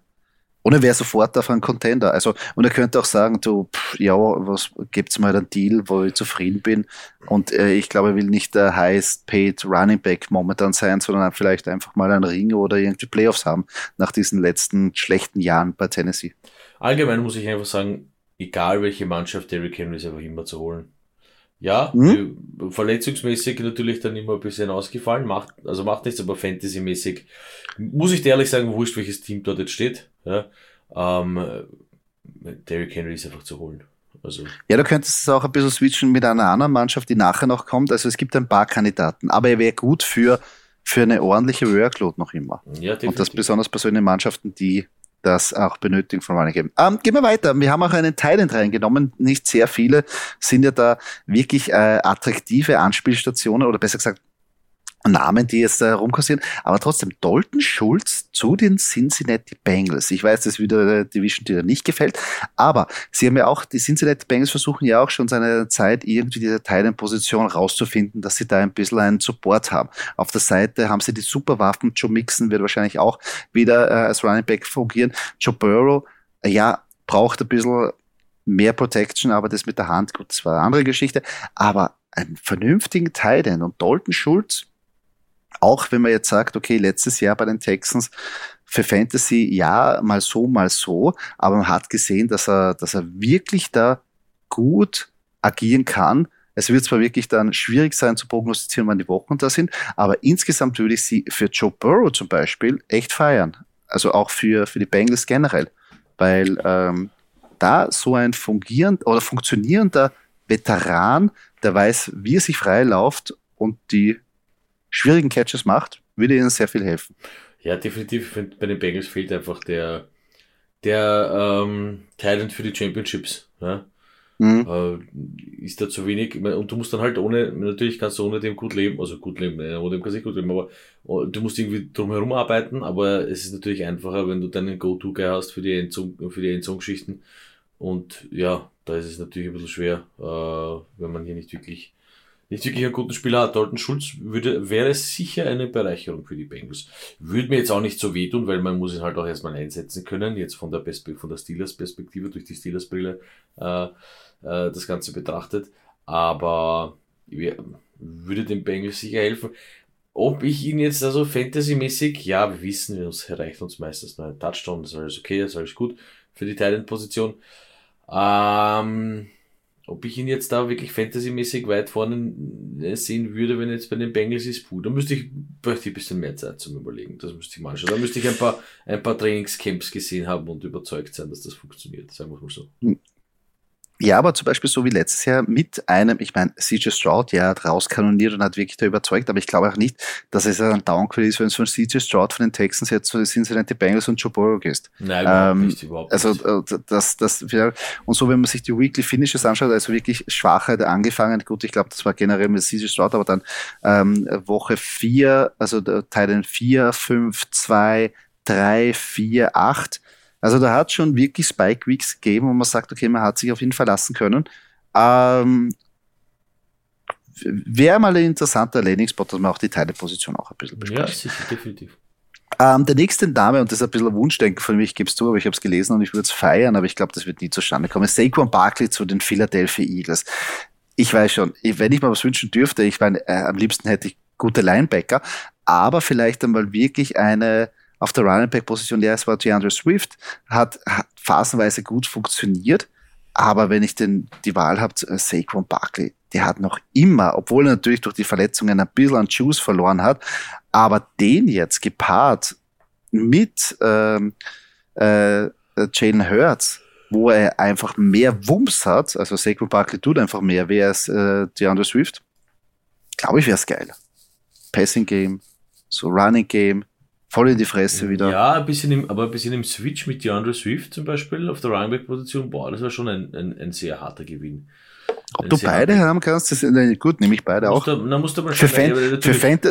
und er wäre sofort auf einen Contender. Also, und er könnte auch sagen, du, pff, ja, was gibt's mal einen Deal, wo ich zufrieden bin. Und äh, ich glaube, er will nicht der highest paid Running Back momentan sein, sondern vielleicht einfach mal einen Ring oder irgendwie Playoffs haben nach diesen letzten schlechten Jahren bei Tennessee. Allgemein muss ich einfach sagen, egal welche Mannschaft Derrick Henry ist einfach immer zu holen. Ja, mhm. verletzungsmäßig natürlich dann immer ein bisschen ausgefallen, macht, also macht nichts, aber fantasymäßig muss ich dir ehrlich sagen, wurscht, welches Team dort jetzt steht. Ja, ähm, Derrick Henry ist einfach zu holen. Also. Ja, du könntest es auch ein bisschen switchen mit einer anderen Mannschaft, die nachher noch kommt. Also es gibt ein paar Kandidaten, aber er wäre gut für, für eine ordentliche Workload noch immer. Ja, definitiv. Und das besonders bei solchen Mannschaften, die das auch benötigen von Running Game. Ähm, gehen wir weiter. Wir haben auch einen Thailand reingenommen. Nicht sehr viele sind ja da wirklich äh, attraktive Anspielstationen oder besser gesagt Namen, die jetzt da herumkursieren. Aber trotzdem, Dalton Schulz zu den Cincinnati Bengals. Ich weiß, das ist wieder eine Division, die dir nicht gefällt. Aber sie haben ja auch, die Cincinnati Bengals versuchen ja auch schon seit Zeit, irgendwie diese Teilenposition rauszufinden, dass sie da ein bisschen einen Support haben. Auf der Seite haben sie die Superwaffen. Joe Mixon wird wahrscheinlich auch wieder äh, als Running Back fungieren. Joe Burrow, äh, ja, braucht ein bisschen mehr Protection, aber das mit der Hand, gut, das war eine andere Geschichte. Aber einen vernünftigen Titan und Dalton Schulz, auch wenn man jetzt sagt, okay, letztes Jahr bei den Texans für Fantasy ja, mal so, mal so, aber man hat gesehen, dass er, dass er wirklich da gut agieren kann. Es wird zwar wirklich dann schwierig sein zu prognostizieren, wann die Wochen da sind, aber insgesamt würde ich sie für Joe Burrow zum Beispiel echt feiern. Also auch für, für die Bengals generell. Weil ähm, da so ein fungierend oder funktionierender Veteran, der weiß, wie er sich frei läuft und die schwierigen Catches macht, würde ihnen sehr viel helfen. Ja, definitiv. Bei den Bengals fehlt einfach der, der ähm, Talent für die Championships. Ja? Mhm. Äh, ist da zu wenig. Und du musst dann halt ohne, natürlich kannst du ohne dem gut leben, also gut leben, äh, ohne dem kannst du nicht gut leben, aber oh, du musst irgendwie drumherum arbeiten, aber es ist natürlich einfacher, wenn du deinen Go-To-Guy hast für die Endzone, für die Endzone-Geschichten. Und ja, da ist es natürlich ein bisschen schwer, äh, wenn man hier nicht wirklich nicht wirklich einen guten Spieler hat. Dalton Schulz würde, wäre sicher eine Bereicherung für die Bengals. Würde mir jetzt auch nicht so wehtun, weil man muss ihn halt auch erstmal einsetzen können, jetzt von der, Perspe von der Steelers-Perspektive, durch die Steelers-Brille äh, äh, das Ganze betrachtet. Aber würde den Bengals sicher helfen. Ob ich ihn jetzt also fantasymäßig, ja, wir wissen, es erreicht uns meistens nur ein Touchdown, das ist alles okay, das ist alles gut für die Thailand-Position. Ähm, ob ich ihn jetzt da wirklich fantasymäßig weit vorne äh, sehen würde, wenn jetzt bei den Bengals ist, puh, da müsste ich, bräuchte ich ein bisschen mehr Zeit zum Überlegen. Das müsste ich mal anschauen. Da müsste ich ein paar, ein paar Trainingscamps gesehen haben und überzeugt sein, dass das funktioniert, sagen wir mal so. Ja, aber zum Beispiel so wie letztes Jahr mit einem, ich meine, CJ Stroud, ja, hat rauskanoniert und hat wirklich da überzeugt, aber ich glaube auch nicht, dass es ein Downgrade ist, wenn es von CJ Stroud von den Texans jetzt zu den Cincinnati Bengals und Joe Burrow ist. Nein, überhaupt ähm, nicht, überhaupt also, nicht. Also, das, das, und so, wenn man sich die Weekly Finishes anschaut, also wirklich Schwachheit angefangen, gut, ich glaube, das war generell mit CJ Stroud, aber dann ähm, Woche 4, also Teil 4, 5, 2, 3, 4, 8, also da hat schon wirklich Spike Weeks gegeben, wo man sagt, okay, man hat sich auf ihn verlassen können. Ähm, Wäre mal ein interessanter Landing-Spot, dass man auch die Teileposition auch ein bisschen bespricht. Ja, sicher, definitiv. Ähm, der nächste Name, und das ist ein bisschen ein Wunschdenken von mir, ich gebe es zu, aber ich habe es gelesen und ich würde es feiern, aber ich glaube, das wird nie zustande kommen. Saquon Barkley zu den Philadelphia Eagles. Ich weiß schon, wenn ich mal was wünschen dürfte, ich meine, äh, am liebsten hätte ich gute Linebacker, aber vielleicht einmal wirklich eine auf der Running Back Position, ja, es war DeAndre Swift, hat, hat phasenweise gut funktioniert, aber wenn ich den, die Wahl habe, äh, Saquon Barkley, der hat noch immer, obwohl er natürlich durch die Verletzungen ein bisschen an Juice verloren hat, aber den jetzt gepaart mit ähm, äh, Jalen Hurts, wo er einfach mehr Wumms hat, also Saquon Barkley tut einfach mehr, wer ist äh, DeAndre Swift, glaube ich, wäre es geil. Passing Game, so Running Game, voll in die Fresse wieder. Ja, ein bisschen im, aber ein bisschen im Switch mit DeAndre Swift zum Beispiel auf der Running-Back-Position, boah, das war schon ein, ein, ein sehr harter Gewinn. Ob ein du beide harter. haben kannst, das ist gut, nehme ich beide auch. Da, na, musst du mal für, Fan, für, Fant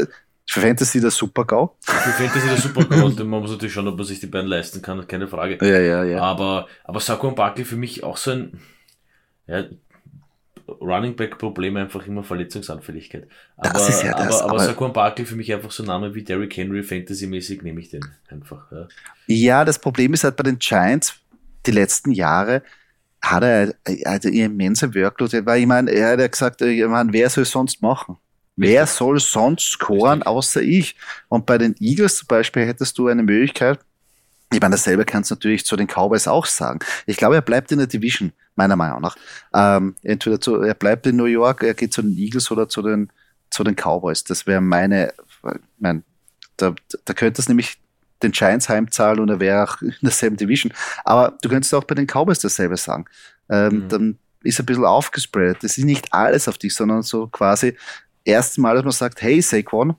für Fantasy der Super-GAU. Für Fantasy der Super-GAU, man muss natürlich schauen, ob man sich die beiden leisten kann, keine Frage. Ja, ja, ja. Aber, aber Saquon Barkley für mich auch so ein, ja, Running Back Problem einfach immer Verletzungsanfälligkeit. Aber, das ist ja das, aber, aber, aber Saquon Barkley für mich einfach so ein Name wie Derrick Henry, Fantasy-mäßig nehme ich den einfach. Ja. ja, das Problem ist halt bei den Giants, die letzten Jahre, hat er also immense Workload. Weil ich meine, er hat ja gesagt, ich meine, wer soll sonst machen? Wer soll sonst scoren, außer ich? Und bei den Eagles zum Beispiel hättest du eine Möglichkeit, ich meine, dasselbe kannst du natürlich zu den Cowboys auch sagen. Ich glaube, er bleibt in der Division, meiner Meinung nach. Ähm, entweder zu, er bleibt in New York, er geht zu den Eagles oder zu den, zu den Cowboys. Das wäre meine, mein, da, da könnte es nämlich den Giants heimzahlen und er wäre auch in derselben Division. Aber du könntest auch bei den Cowboys dasselbe sagen. Ähm, mhm. Dann ist ein bisschen aufgespreadet. Das ist nicht alles auf dich, sondern so quasi erstmal, dass man sagt, hey Saquon,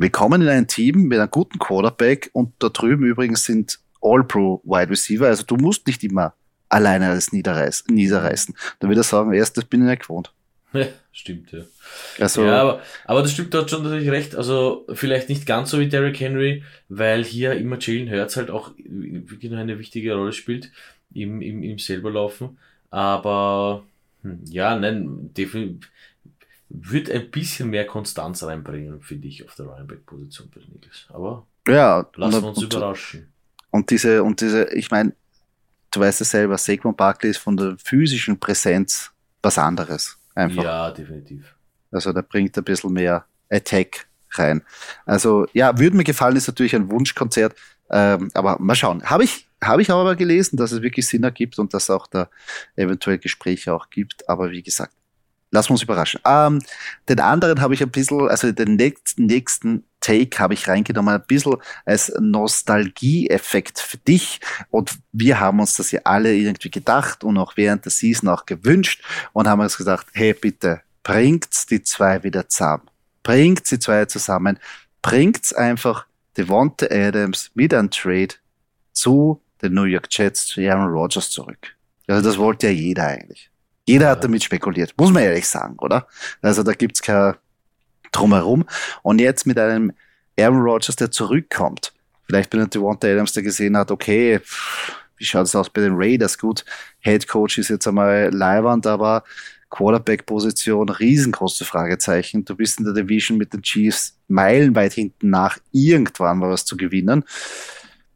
Willkommen in ein Team mit einem guten Quarterback und da drüben übrigens sind All-Pro Wide Receiver. Also du musst nicht immer alleine alles niederreißen. niederreißen. Dann würde er sagen, erst das bin ich nicht gewohnt. Ja, stimmt, ja. Also, ja, aber, aber das stimmt, da hat schon natürlich recht. Also vielleicht nicht ganz so wie Derrick Henry, weil hier immer Jalen Hurts halt auch wirklich eine wichtige Rolle spielt im, im, im selber laufen. Aber hm, ja, nein, definitiv wird ein bisschen mehr Konstanz reinbringen, finde ich, auf der Running-Back-Position bei den Eagles. Aber ja, lassen wir uns und, überraschen. Und diese, und diese, ich meine, du weißt es selber, Saquon Barkley ist von der physischen Präsenz was anderes. Einfach. Ja, definitiv. Also da bringt ein bisschen mehr Attack rein. Also ja, würde mir gefallen, ist natürlich ein Wunschkonzert, ähm, aber mal schauen. Habe ich, habe ich aber gelesen, dass es wirklich Sinn ergibt und dass auch da eventuell Gespräche auch gibt. Aber wie gesagt, lassen wir uns überraschen. Ähm, den anderen habe ich ein bisschen, also den nächsten, nächsten Take habe ich reingenommen, ein bisschen als Nostalgie-Effekt für dich. Und wir haben uns das ja alle irgendwie gedacht und auch während der Season auch gewünscht und haben uns gesagt, hey, bitte, bringt die zwei wieder zusammen. Bringt die zwei zusammen. Bringt einfach Devonta Adams mit einem Trade zu den New York Jets, zu Aaron Rodgers zurück. Also das wollte ja jeder eigentlich. Jeder hat damit spekuliert, muss man ehrlich sagen, oder? Also da gibt's kein Drumherum. Und jetzt mit einem Aaron Rodgers, der zurückkommt, vielleicht bei den Devonta Adams, der gesehen hat, okay, wie schaut es aus bei den Raiders? Gut, Head Coach ist jetzt einmal Leihwand, aber Quarterback-Position, riesengroße Fragezeichen. Du bist in der Division mit den Chiefs meilenweit hinten nach, irgendwann mal was zu gewinnen.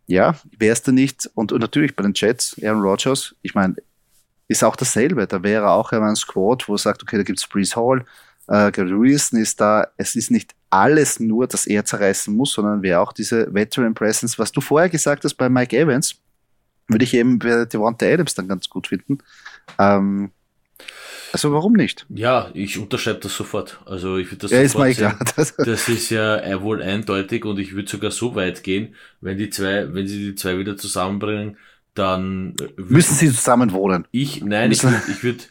Ja, wärst du nicht. Und, und natürlich bei den Jets, Aaron Rodgers, ich meine, ist auch dasselbe. Da wäre auch ein Squad, wo er sagt, okay, da gibt's Breeze Hall, äh, Gary Wilson ist da. Es ist nicht alles nur, dass er zerreißen muss, sondern wäre auch diese Veteran Presence, was du vorher gesagt hast bei Mike Evans, würde ich eben bei Devonta Adams dann ganz gut finden. Ähm, also warum nicht? Ja, ich unterschreibe das sofort. Also ich würde das ja, ist mal klar. Das, das ist ja wohl eindeutig und ich würde sogar so weit gehen, wenn die zwei, wenn sie die zwei wieder zusammenbringen, dann müssen sie zusammen wohnen. Ich nein, ich würde ich würde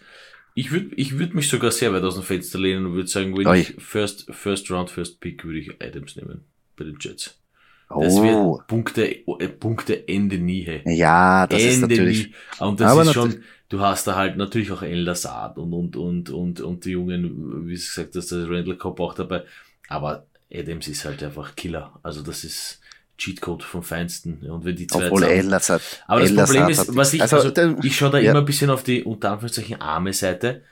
ich würde ich würde mich sogar sehr weit aus dem Fenster lehnen und würde sagen, wenn Oi. ich first first round first pick würde ich Adams nehmen bei den Jets. Das oh. wird Punkte, äh, Punkte Ende nie. Hey. Ja, das Ende ist natürlich. Nie. Und das ist schon, du hast da halt natürlich auch El Lazard und, und, und, und, und die Jungen, wie gesagt hast, der Randall Cobb auch dabei. Aber Adams ist halt einfach Killer. Also das ist Cheatcode vom Feinsten. Und wenn die zwei Obwohl El Lazard, Aber das Problem ist, was ich, also, also ich schaue da ja. immer ein bisschen auf die, unter Anführungszeichen, arme Seite.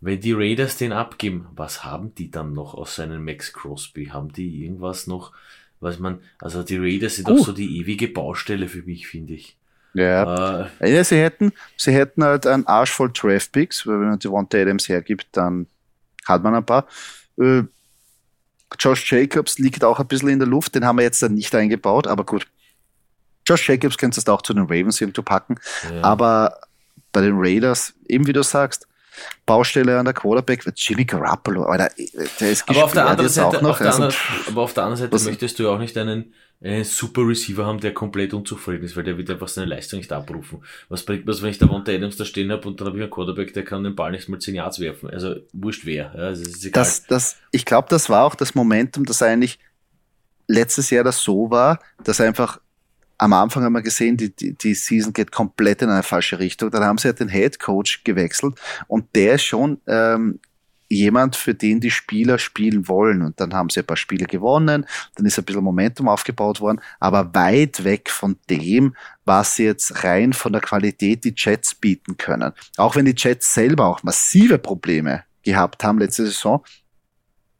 Wenn die Raiders den abgeben, was haben die dann noch aus seinem Max Crosby? Haben die irgendwas noch, was man, also die Raiders sind uh. doch so die ewige Baustelle für mich, finde ich. Ja. Äh, ja, sie hätten, sie hätten halt einen Arsch voll Draft Picks, weil wenn man die Devonta Adams hergibt, dann hat man ein paar. Äh, Josh Jacobs liegt auch ein bisschen in der Luft, den haben wir jetzt dann nicht eingebaut, aber gut. Josh Jacobs könntest du auch zu den Ravens irgendwo packen, ja. aber bei den Raiders, eben wie du sagst, Baustelle an der Quarterback wird Jimmy Garoppolo, Alter, der ist aber auf der anderen Seite, noch, auf der also, anderen, aber auf der anderen Seite möchtest du auch nicht einen einen super Receiver haben, der komplett unzufrieden ist, weil der wird einfach seine Leistung nicht abrufen. Was bringt mir wenn ich da Wonta Adams da stehen habe und dann habe ich einen Quarterback, der kann den Ball nicht mal 10 Yards werfen. Also wurscht wer. Ja, also das, das, ich glaube, das war auch das Momentum, das eigentlich letztes Jahr das so war, dass einfach am Anfang haben wir gesehen, die, die, die Season geht komplett in eine falsche Richtung. Dann haben sie ja den Head Coach gewechselt und der ist schon ähm, jemand, für den die Spieler spielen wollen. Und dann haben sie ein paar Spiele gewonnen, dann ist ein bisschen Momentum aufgebaut worden, aber weit weg von dem, was sie jetzt rein von der Qualität die Jets bieten können. Auch wenn die Jets selber auch massive Probleme gehabt haben letzte Saison.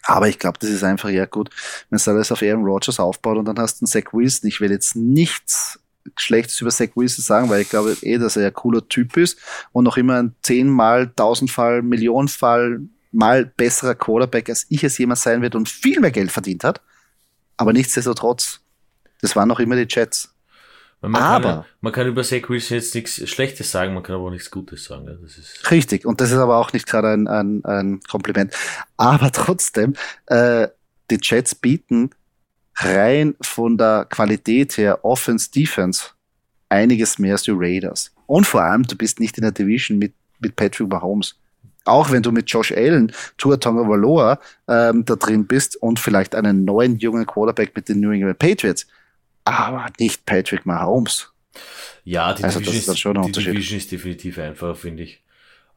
Aber ich glaube, das ist einfach ja gut, wenn es alles auf Aaron Rodgers aufbaut und dann hast du einen Zach Wilson. Ich will jetzt nichts Schlechtes über Zach Wilson sagen, weil ich glaube eh, dass er ein cooler Typ ist und noch immer ein zehnmal, tausendfall, Millionenfall mal besserer Quarterback, als ich es jemals sein wird und viel mehr Geld verdient hat. Aber nichtsdestotrotz, das waren noch immer die Jets. Man aber kann, man kann über Zach Wilson jetzt nichts Schlechtes sagen, man kann aber auch nichts Gutes sagen. Das ist richtig, und das ist aber auch nicht gerade ein, ein, ein Kompliment. Aber trotzdem, äh, die Jets bieten rein von der Qualität her Offense, Defense einiges mehr als die Raiders. Und vor allem, du bist nicht in der Division mit, mit Patrick Mahomes. Auch wenn du mit Josh Allen, Tua Tonga ähm, da drin bist und vielleicht einen neuen jungen Quarterback mit den New England Patriots, aber nicht Patrick Mahomes. Ja, die, also Division, ist, schon die Division ist definitiv einfacher, finde ich.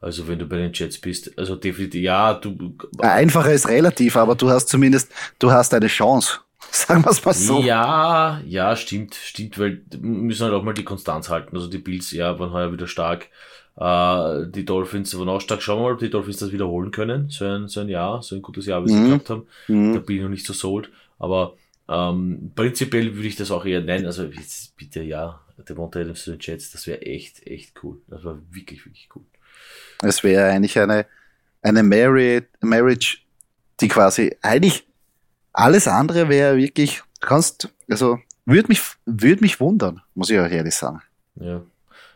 Also wenn du bei den Jets bist, also definitiv, ja, du. Einfacher ist relativ, aber du hast zumindest, du hast eine Chance. [LAUGHS] Sagen wir es mal so. Ja, ja, stimmt, stimmt, weil wir müssen halt auch mal die Konstanz halten. Also die Bills, ja, waren heuer wieder stark. Äh, die Dolphins waren auch stark. Schauen wir mal, ob die Dolphins das wiederholen können. So ein, so ein Jahr, so ein gutes Jahr, wie sie mhm. gehabt haben. Mhm. Da bin ich noch nicht so sold. Aber ähm, prinzipiell würde ich das auch eher nennen. Also bitte ja, der Monte Adams zu den Jets, das wäre echt, echt cool. Das war wirklich, wirklich cool. Es wäre eigentlich eine, eine Marriage, Marriage, die quasi eigentlich alles andere wäre wirklich, du kannst, also würde mich, würde mich wundern, muss ich auch ehrlich sagen. Ja.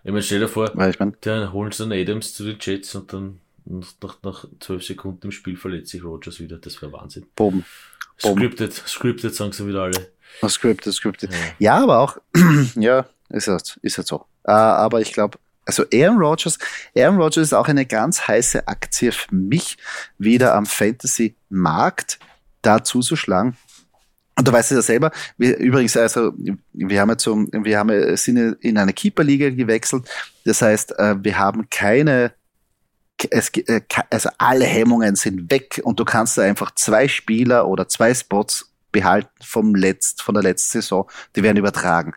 Ich meine, stell dir vor, Weil ich mein, dann holen sie dann Adams zu den Jets und dann nach, nach 12 Sekunden im Spiel verletzt sich Rogers wieder. Das wäre Wahnsinn. Boom. Boom. Scripted, scripted sagen sie wieder alle. Scripted, scripted. Ja, ja aber auch, [CLEARS THROAT] ja, ist halt, ist halt so. Uh, aber ich glaube, also Aaron Rodgers, Aaron Rodgers ist auch eine ganz heiße Aktie für mich, wieder am Fantasy-Markt da zuzuschlagen. Und du weißt es ja selber, wir, übrigens, also, wir haben jetzt so, wir haben, sind in eine Keeper-Liga gewechselt. Das heißt, äh, wir haben keine, es, äh, also alle Hemmungen sind weg und du kannst da einfach zwei Spieler oder zwei Spots behalten vom letzt, von der letzten Saison. Die werden übertragen.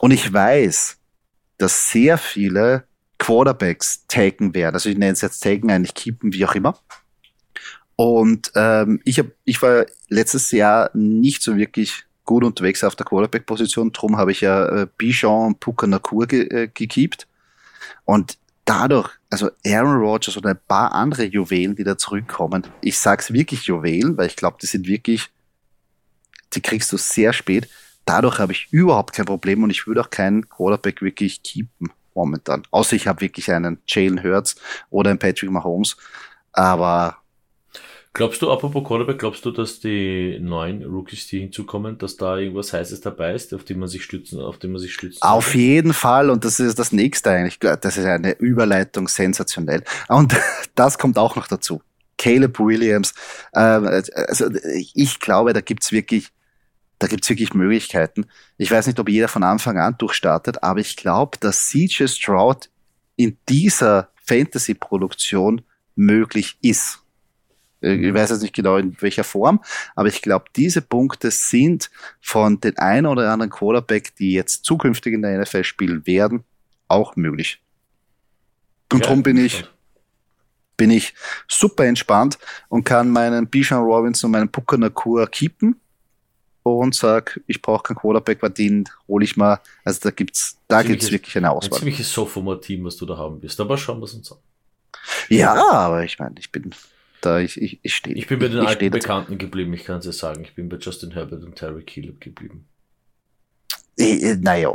Und ich weiß, dass sehr viele Quarterbacks taken werden. Also ich nenne es jetzt taken, eigentlich keepen, wie auch immer. Und ähm, ich, hab, ich war letztes Jahr nicht so wirklich gut unterwegs auf der Quarterback-Position. Drum habe ich ja äh, Bichon und Puka Nakur ge, äh, gekiept. Und dadurch, also Aaron Rodgers und ein paar andere Juwelen, die da zurückkommen, ich sag's wirklich Juwelen, weil ich glaube, die sind wirklich, die kriegst du sehr spät. Dadurch habe ich überhaupt kein Problem und ich würde auch keinen Quarterback wirklich keepen momentan. Außer ich habe wirklich einen Jalen Hurts oder einen Patrick Mahomes. Aber Glaubst du, apropos Quarterback, glaubst du, dass die neuen Rookies, die hinzukommen, dass da irgendwas Heißes dabei ist, auf die man sich stützen, auf den man sich stützt? Auf jeden Fall, und das ist das nächste eigentlich. Das ist eine Überleitung sensationell. Und [LAUGHS] das kommt auch noch dazu. Caleb Williams. Ähm, also ich glaube, da gibt's wirklich, da gibt's wirklich Möglichkeiten. Ich weiß nicht, ob jeder von Anfang an durchstartet, aber ich glaube, dass CJ Stroud in dieser Fantasy-Produktion möglich ist. Äh, ich weiß jetzt nicht genau in welcher Form, aber ich glaube, diese Punkte sind von den einen oder anderen Quarterback, die jetzt zukünftig in der NFL spielen werden, auch möglich. Und ja, darum bin ich, bin ich super entspannt und kann meinen Bijan Robinson und meinen Puka Nakur keepen und sag, ich brauche keinen Quarterback, weil den hole ich mal. Also da gibt's, da gibt's wirklich eine Auswahl. Ein ziemliches Sophomore-Team, was du da haben wirst. Aber schauen wir es uns an. Ja, aber ich meine, ich bin da ich, ich, ich stehe. Ich bin bei den ich, alten Bekannten geblieben, ich kann es ja sagen. Ich bin bei Justin Herbert und Terry Caleb geblieben. Naja,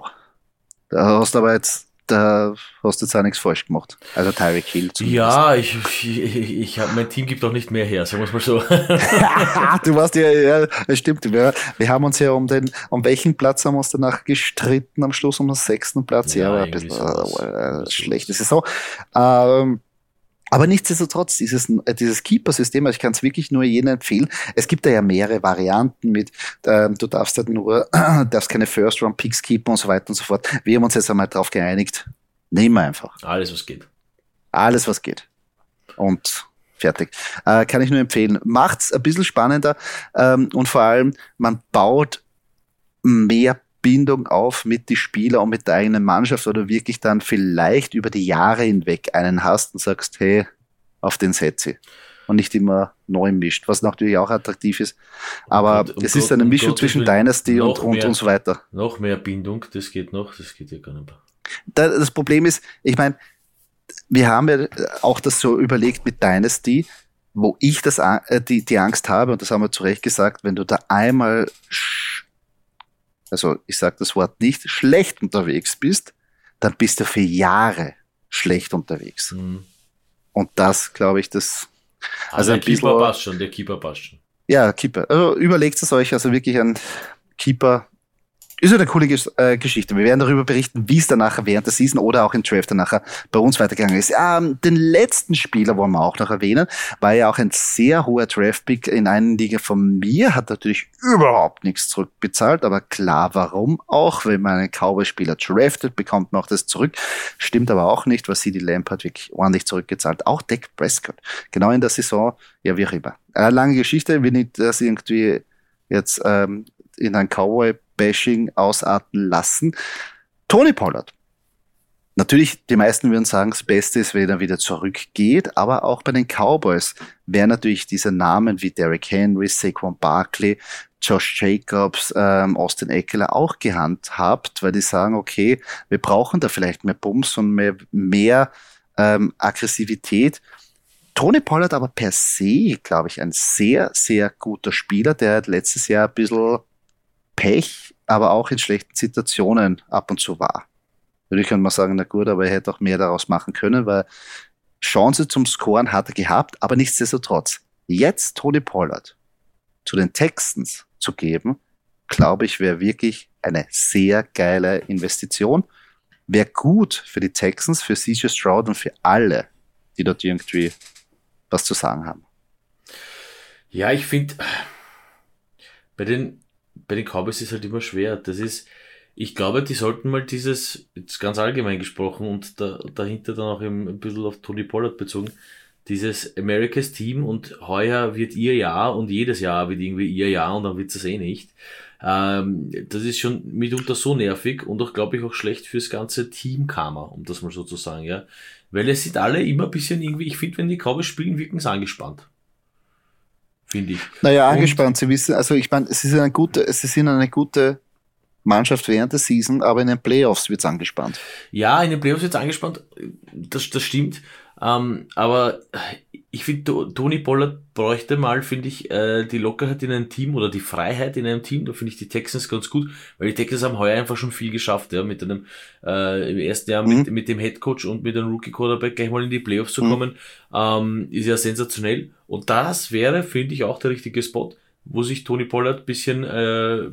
da hast du aber jetzt, da hast du jetzt auch nichts falsch gemacht. Also Tyreek Hill zumindest. Ja, ich, ich, ich hab, mein Team gibt auch nicht mehr her, sagen wir es mal so. [LAUGHS] du warst ja, ja, das stimmt. Wir, wir haben uns ja um den, um welchen Platz haben wir uns danach gestritten am Schluss um den sechsten Platz. Ja, ja ein bisschen, äh, äh, schlechte Saison. Ähm, aber nichtsdestotrotz, dieses, äh, dieses Keeper-System, also ich kann es wirklich nur jedem empfehlen. Es gibt da ja mehrere Varianten mit, äh, du darfst halt nur, [CLEARS THROAT] darfst keine First-Round-Picks keepen und so weiter und so fort. Wir haben uns jetzt einmal drauf geeinigt. Nehmen wir einfach. Alles, was geht. Alles, was geht. Und fertig. Äh, kann ich nur empfehlen. Macht's ein bisschen spannender ähm, und vor allem, man baut mehr Bindung auf mit die Spieler und mit der eigenen Mannschaft oder wirklich dann vielleicht über die Jahre hinweg einen hast und sagst, hey, auf den setze und nicht immer neu mischt, was natürlich auch attraktiv ist. Aber und, und es Gott, ist eine Mischung zwischen Dynasty und, und, mehr, und so weiter. Noch mehr Bindung, das geht noch, das geht ja gar nicht mehr. Das Problem ist, ich meine, wir haben ja auch das so überlegt mit Dynasty, wo ich das, äh, die, die Angst habe, und das haben wir zu Recht gesagt, wenn du da einmal also ich sage das Wort nicht, schlecht unterwegs bist, dann bist du für Jahre schlecht unterwegs. Mhm. Und das, glaube ich, das. Also, also der Keeper passt schon, der Keeper passt schon. Ja, Keeper. Also überlegt es euch, also wirklich ein Keeper ist eine coole äh, Geschichte. Wir werden darüber berichten, wie es dann nachher während der Season oder auch im Draft nachher bei uns weitergegangen ist. Ähm, den letzten Spieler wollen wir auch noch erwähnen, war ja auch ein sehr hoher Draft-Pick in einer Liga von mir, hat natürlich überhaupt nichts zurückbezahlt, aber klar, warum auch, wenn man einen Cowboy-Spieler draftet, bekommt man auch das zurück. Stimmt aber auch nicht, was CD Lamp hat wirklich ordentlich zurückgezahlt. Auch Dak Prescott. Genau in der Saison, ja, wie auch immer. Eine lange Geschichte, will nicht das irgendwie jetzt ähm, in ein Cowboy-Bashing ausarten lassen. Tony Pollard. Natürlich, die meisten würden sagen, das Beste ist, wenn er wieder zurückgeht, aber auch bei den Cowboys wären natürlich diese Namen wie Derrick Henry, Saquon Barkley, Josh Jacobs, ähm, Austin Eckler auch gehandhabt, weil die sagen, okay, wir brauchen da vielleicht mehr Bums und mehr, mehr ähm, Aggressivität. Tony Pollard aber per se, glaube ich, ein sehr, sehr guter Spieler, der letztes Jahr ein bisschen Pech, aber auch in schlechten Situationen ab und zu war. Natürlich könnte man sagen, na gut, aber er hätte auch mehr daraus machen können, weil Chance zum Scoren hat er gehabt, aber nichtsdestotrotz. Jetzt Tony Pollard zu den Texans zu geben, glaube ich, wäre wirklich eine sehr geile Investition. Wäre gut für die Texans, für CJ Stroud und für alle, die dort irgendwie was zu sagen haben. Ja, ich finde, bei den bei den Cowboys ist halt immer schwer. Das ist, ich glaube, die sollten mal dieses, jetzt ganz allgemein gesprochen und da, dahinter dann auch ein bisschen auf Tony Pollard bezogen, dieses America's Team und heuer wird ihr Jahr und jedes Jahr wird irgendwie ihr Jahr und dann wird es eh nicht. Ähm, das ist schon mitunter so nervig und auch, glaube ich, auch schlecht fürs ganze Team-Karma, um das mal so zu sagen, ja. Weil es sind alle immer ein bisschen irgendwie, ich finde, wenn die Cowboys spielen, wirken sie angespannt finde ich. Naja, angespannt. Sie wissen, also ich meine, es ist eine gute, es ist eine gute Mannschaft während der Season, aber in den Playoffs wird es angespannt. Ja, in den Playoffs wird es angespannt, das, das stimmt. Ähm, aber ich finde, Tony Pollard bräuchte mal, finde ich, äh, die Lockerheit in einem Team oder die Freiheit in einem Team. Da finde ich die Texans ganz gut, weil die Texans haben heuer einfach schon viel geschafft, ja, mit einem äh, im ersten Jahr mhm. mit, mit dem Head Coach und mit einem Rookie Quarterback gleich mal in die Playoffs zu mhm. kommen, ähm, ist ja sensationell. Und das wäre, finde ich, auch der richtige Spot, wo sich Tony Pollard bisschen äh,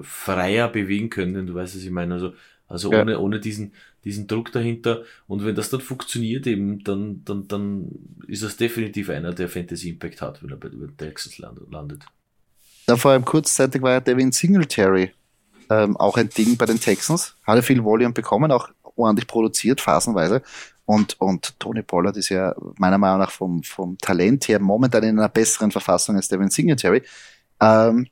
freier bewegen könnte. Du weißt, was ich meine. Also also ja. ohne, ohne diesen, diesen Druck dahinter. Und wenn das dann funktioniert eben, dann, dann, dann ist das definitiv einer, der Fantasy Impact hat, wenn er bei den Texans landet. Ja, vor allem kurzzeitig war ja Devin Singletary ähm, auch ein Ding bei den Texans. Hatte viel Volume bekommen, auch ordentlich produziert, phasenweise. Und, und Tony Pollard ist ja meiner Meinung nach vom, vom Talent her momentan in einer besseren Verfassung als Devin Singletary. Ähm,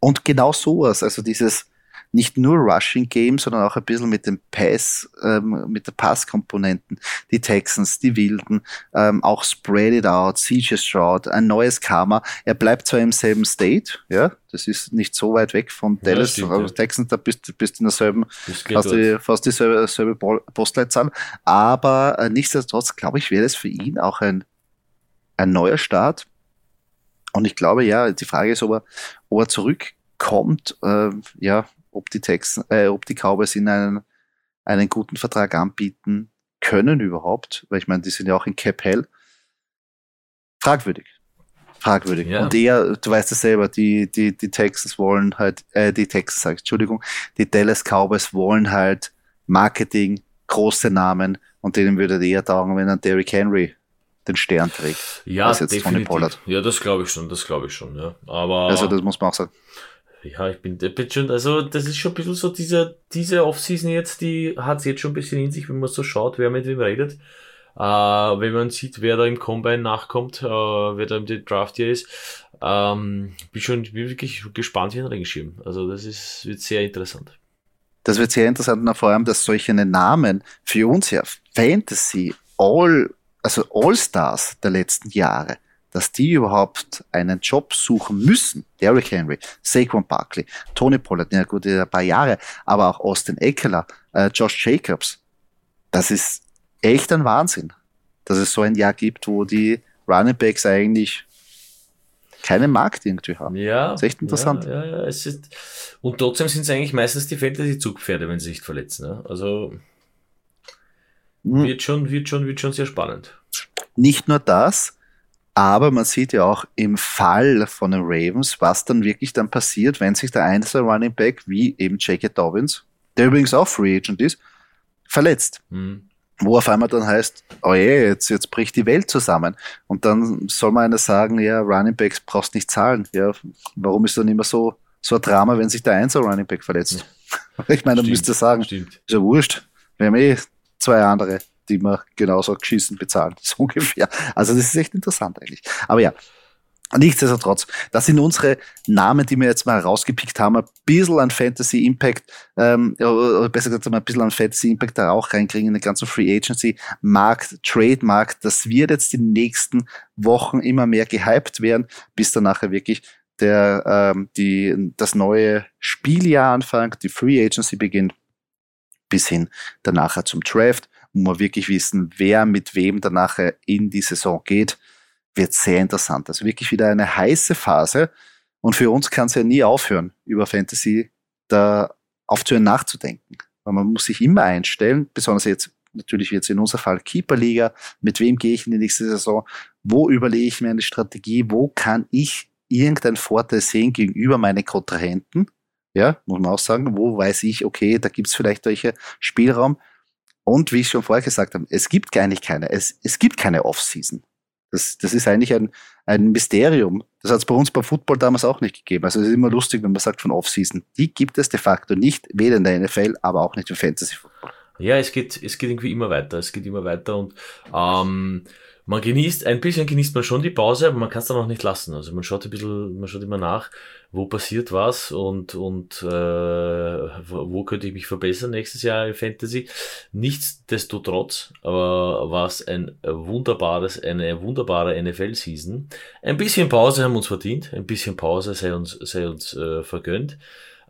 und genau sowas, also dieses, nicht nur Rushing Game, sondern auch ein bisschen mit dem Pass, ähm, mit der Passkomponenten. Die Texans, die Wilden, ähm, auch Spread It Out, CJ Stroud, ein neues Karma. Er bleibt zwar im selben State, ja, das ist nicht so weit weg von Dallas, ja, aber Texans, da bist du bist in derselben, fast die, fast dieselbe, dieselbe Postleitzahl. Aber äh, nichtsdestotrotz, glaube ich, wäre es für ihn auch ein, ein neuer Start. Und ich glaube, ja, die Frage ist, ob er, ob er zurückkommt, äh, ja, ob die Texans, äh, ob die Cowboys ihnen einen, einen guten Vertrag anbieten können überhaupt, weil ich meine, die sind ja auch in Cap Hell. Fragwürdig. Fragwürdig. Ja. Und eher, du weißt es selber, die, die, die Texans wollen halt, äh, die Texans, sag ich, Entschuldigung, die Dallas Cowboys wollen halt Marketing, große Namen und denen würde eher taugen, wenn ein Derrick Henry den Stern trägt. Ja, definitiv. Ja, das glaube ich schon, das glaube ich schon, ja. Aber. Also, das muss man auch sagen ja, ich bin, bin schon, also das ist schon ein bisschen so, diese, diese Offseason jetzt, die hat es jetzt schon ein bisschen in sich, wenn man so schaut, wer mit wem redet. Äh, wenn man sieht, wer da im Combine nachkommt, äh, wer da im Draft hier ist. Ähm, bin schon bin wirklich gespannt wie ein Regenschirm. Also das ist, wird sehr interessant. Das wird sehr interessant, und vor allem, dass solche Namen für uns ja Fantasy, All, also All-Stars der letzten Jahre, dass die überhaupt einen Job suchen müssen. Derrick Henry, Saquon Barkley, Tony Pollard, ja gut, ein paar Jahre, aber auch Austin Eckler, äh, Josh Jacobs. Das ist echt ein Wahnsinn, dass es so ein Jahr gibt, wo die Running Backs eigentlich keinen Markt irgendwie haben. Ja. Das ist echt interessant. Ja, ja, es ist, und trotzdem sind es eigentlich meistens die Fantasy-Zugpferde, wenn sie sich verletzen. Ne? Also hm. wird, schon, wird, schon, wird schon sehr spannend. Nicht nur das, Aber man sieht ja auch im Fall von den Ravens, was dann wirklich dann passiert, wenn sich der einzelne Running Back, wie eben J.K. Dobbins, der übrigens auch Free Agent ist, verletzt. Mhm. Wo auf einmal dann heißt, oh je, jetzt, jetzt bricht die Welt zusammen. Und dann soll man einer sagen, ja, Running Backs brauchst nicht zahlen. Ja, warum ist dann immer so, so ein Drama, wenn sich der Einzel Running Back verletzt? Ja. [LAUGHS] Ich meine, dann müsste sagen, Stimmt. ist ja wurscht. Wir haben eh zwei andere die wir genauso geschissen bezahlen, so [LAUGHS] ungefähr. Also das ist echt interessant eigentlich. Aber ja, Nichtsdestotrotz, das sind unsere Namen, die wir jetzt mal rausgepickt haben, ein bisschen an Fantasy Impact, ähm, oder besser gesagt, ein bisschen an Fantasy Impact da auch reinkriegen in den ganzen Free Agency Markt, Trade Markt. Das wird jetzt die nächsten Wochen immer mehr gehypt werden, bis dann nachher wirklich der, ähm, die, das neue Spieljahr anfängt, die Free Agency beginnt, bis hin danach zum Draft wo wir wirklich wissen, wer mit wem danach in die Saison geht, wird sehr interessant. Also wirklich wieder eine heiße Phase. Und für uns kann es ja nie aufhören, über Fantasy da aufzuhören nachzudenken. Weil man muss sich immer einstellen, besonders jetzt natürlich jetzt in unser Fall Keeperliga, mit wem gehe ich in die nächste Saison, wo überlege ich mir eine Strategie, wo kann ich irgendeinen Vorteil sehen gegenüber meinen Kontrahenten, ja, muss man auch sagen, wo weiß ich, okay, da gibt es vielleicht welche Spielraum, und wie ich schon vorher gesagt habe, es gibt eigentlich keine, es, es gibt keine Off-Season. Das, das ist eigentlich ein, ein Mysterium. Das hat es bei uns beim Football damals auch nicht gegeben. Also es ist immer lustig, wenn man sagt von Off-Season. Die gibt es de facto nicht, weder in der NFL, aber auch nicht im Fantasy-Football. Ja, es geht, es geht irgendwie immer weiter. Es geht immer weiter und ähm, man genießt, ein bisschen genießt man schon die Pause, aber man kann es dann auch nicht lassen. Also man schaut ein bisschen, man schaut immer nach, wo passiert was und, und äh, wo könnte ich mich verbessern nächstes Jahr in Fantasy. Nichtsdestotrotz aber war es ein wunderbares, eine wunderbare NFL-Season. Ein bisschen Pause haben uns verdient, ein bisschen Pause sei uns, sei uns äh, vergönnt.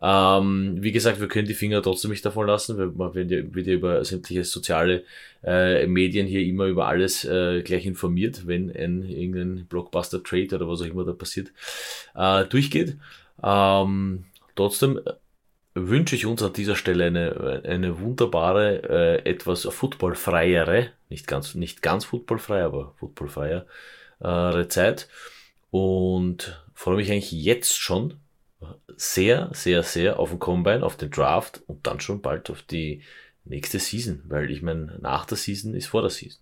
Ähm, wie gesagt, wir können die Finger trotzdem nicht davon lassen, weil man wird ja, über sämtliche soziale äh, Medien hier immer über alles äh, gleich informiert, wenn ein irgendein Blockbuster-Trade oder was auch immer da passiert, äh, durchgeht. Ähm, trotzdem wünsche ich uns an dieser Stelle eine, eine wunderbare, äh, etwas footballfreiere, nicht ganz, nicht ganz footballfrei, aber footballfreiere äh, Zeit und freue mich eigentlich jetzt schon sehr, sehr, sehr auf den Combine, auf den Draft und dann schon bald auf die nächste Season, weil ich meine, nach der Season ist vor der Season.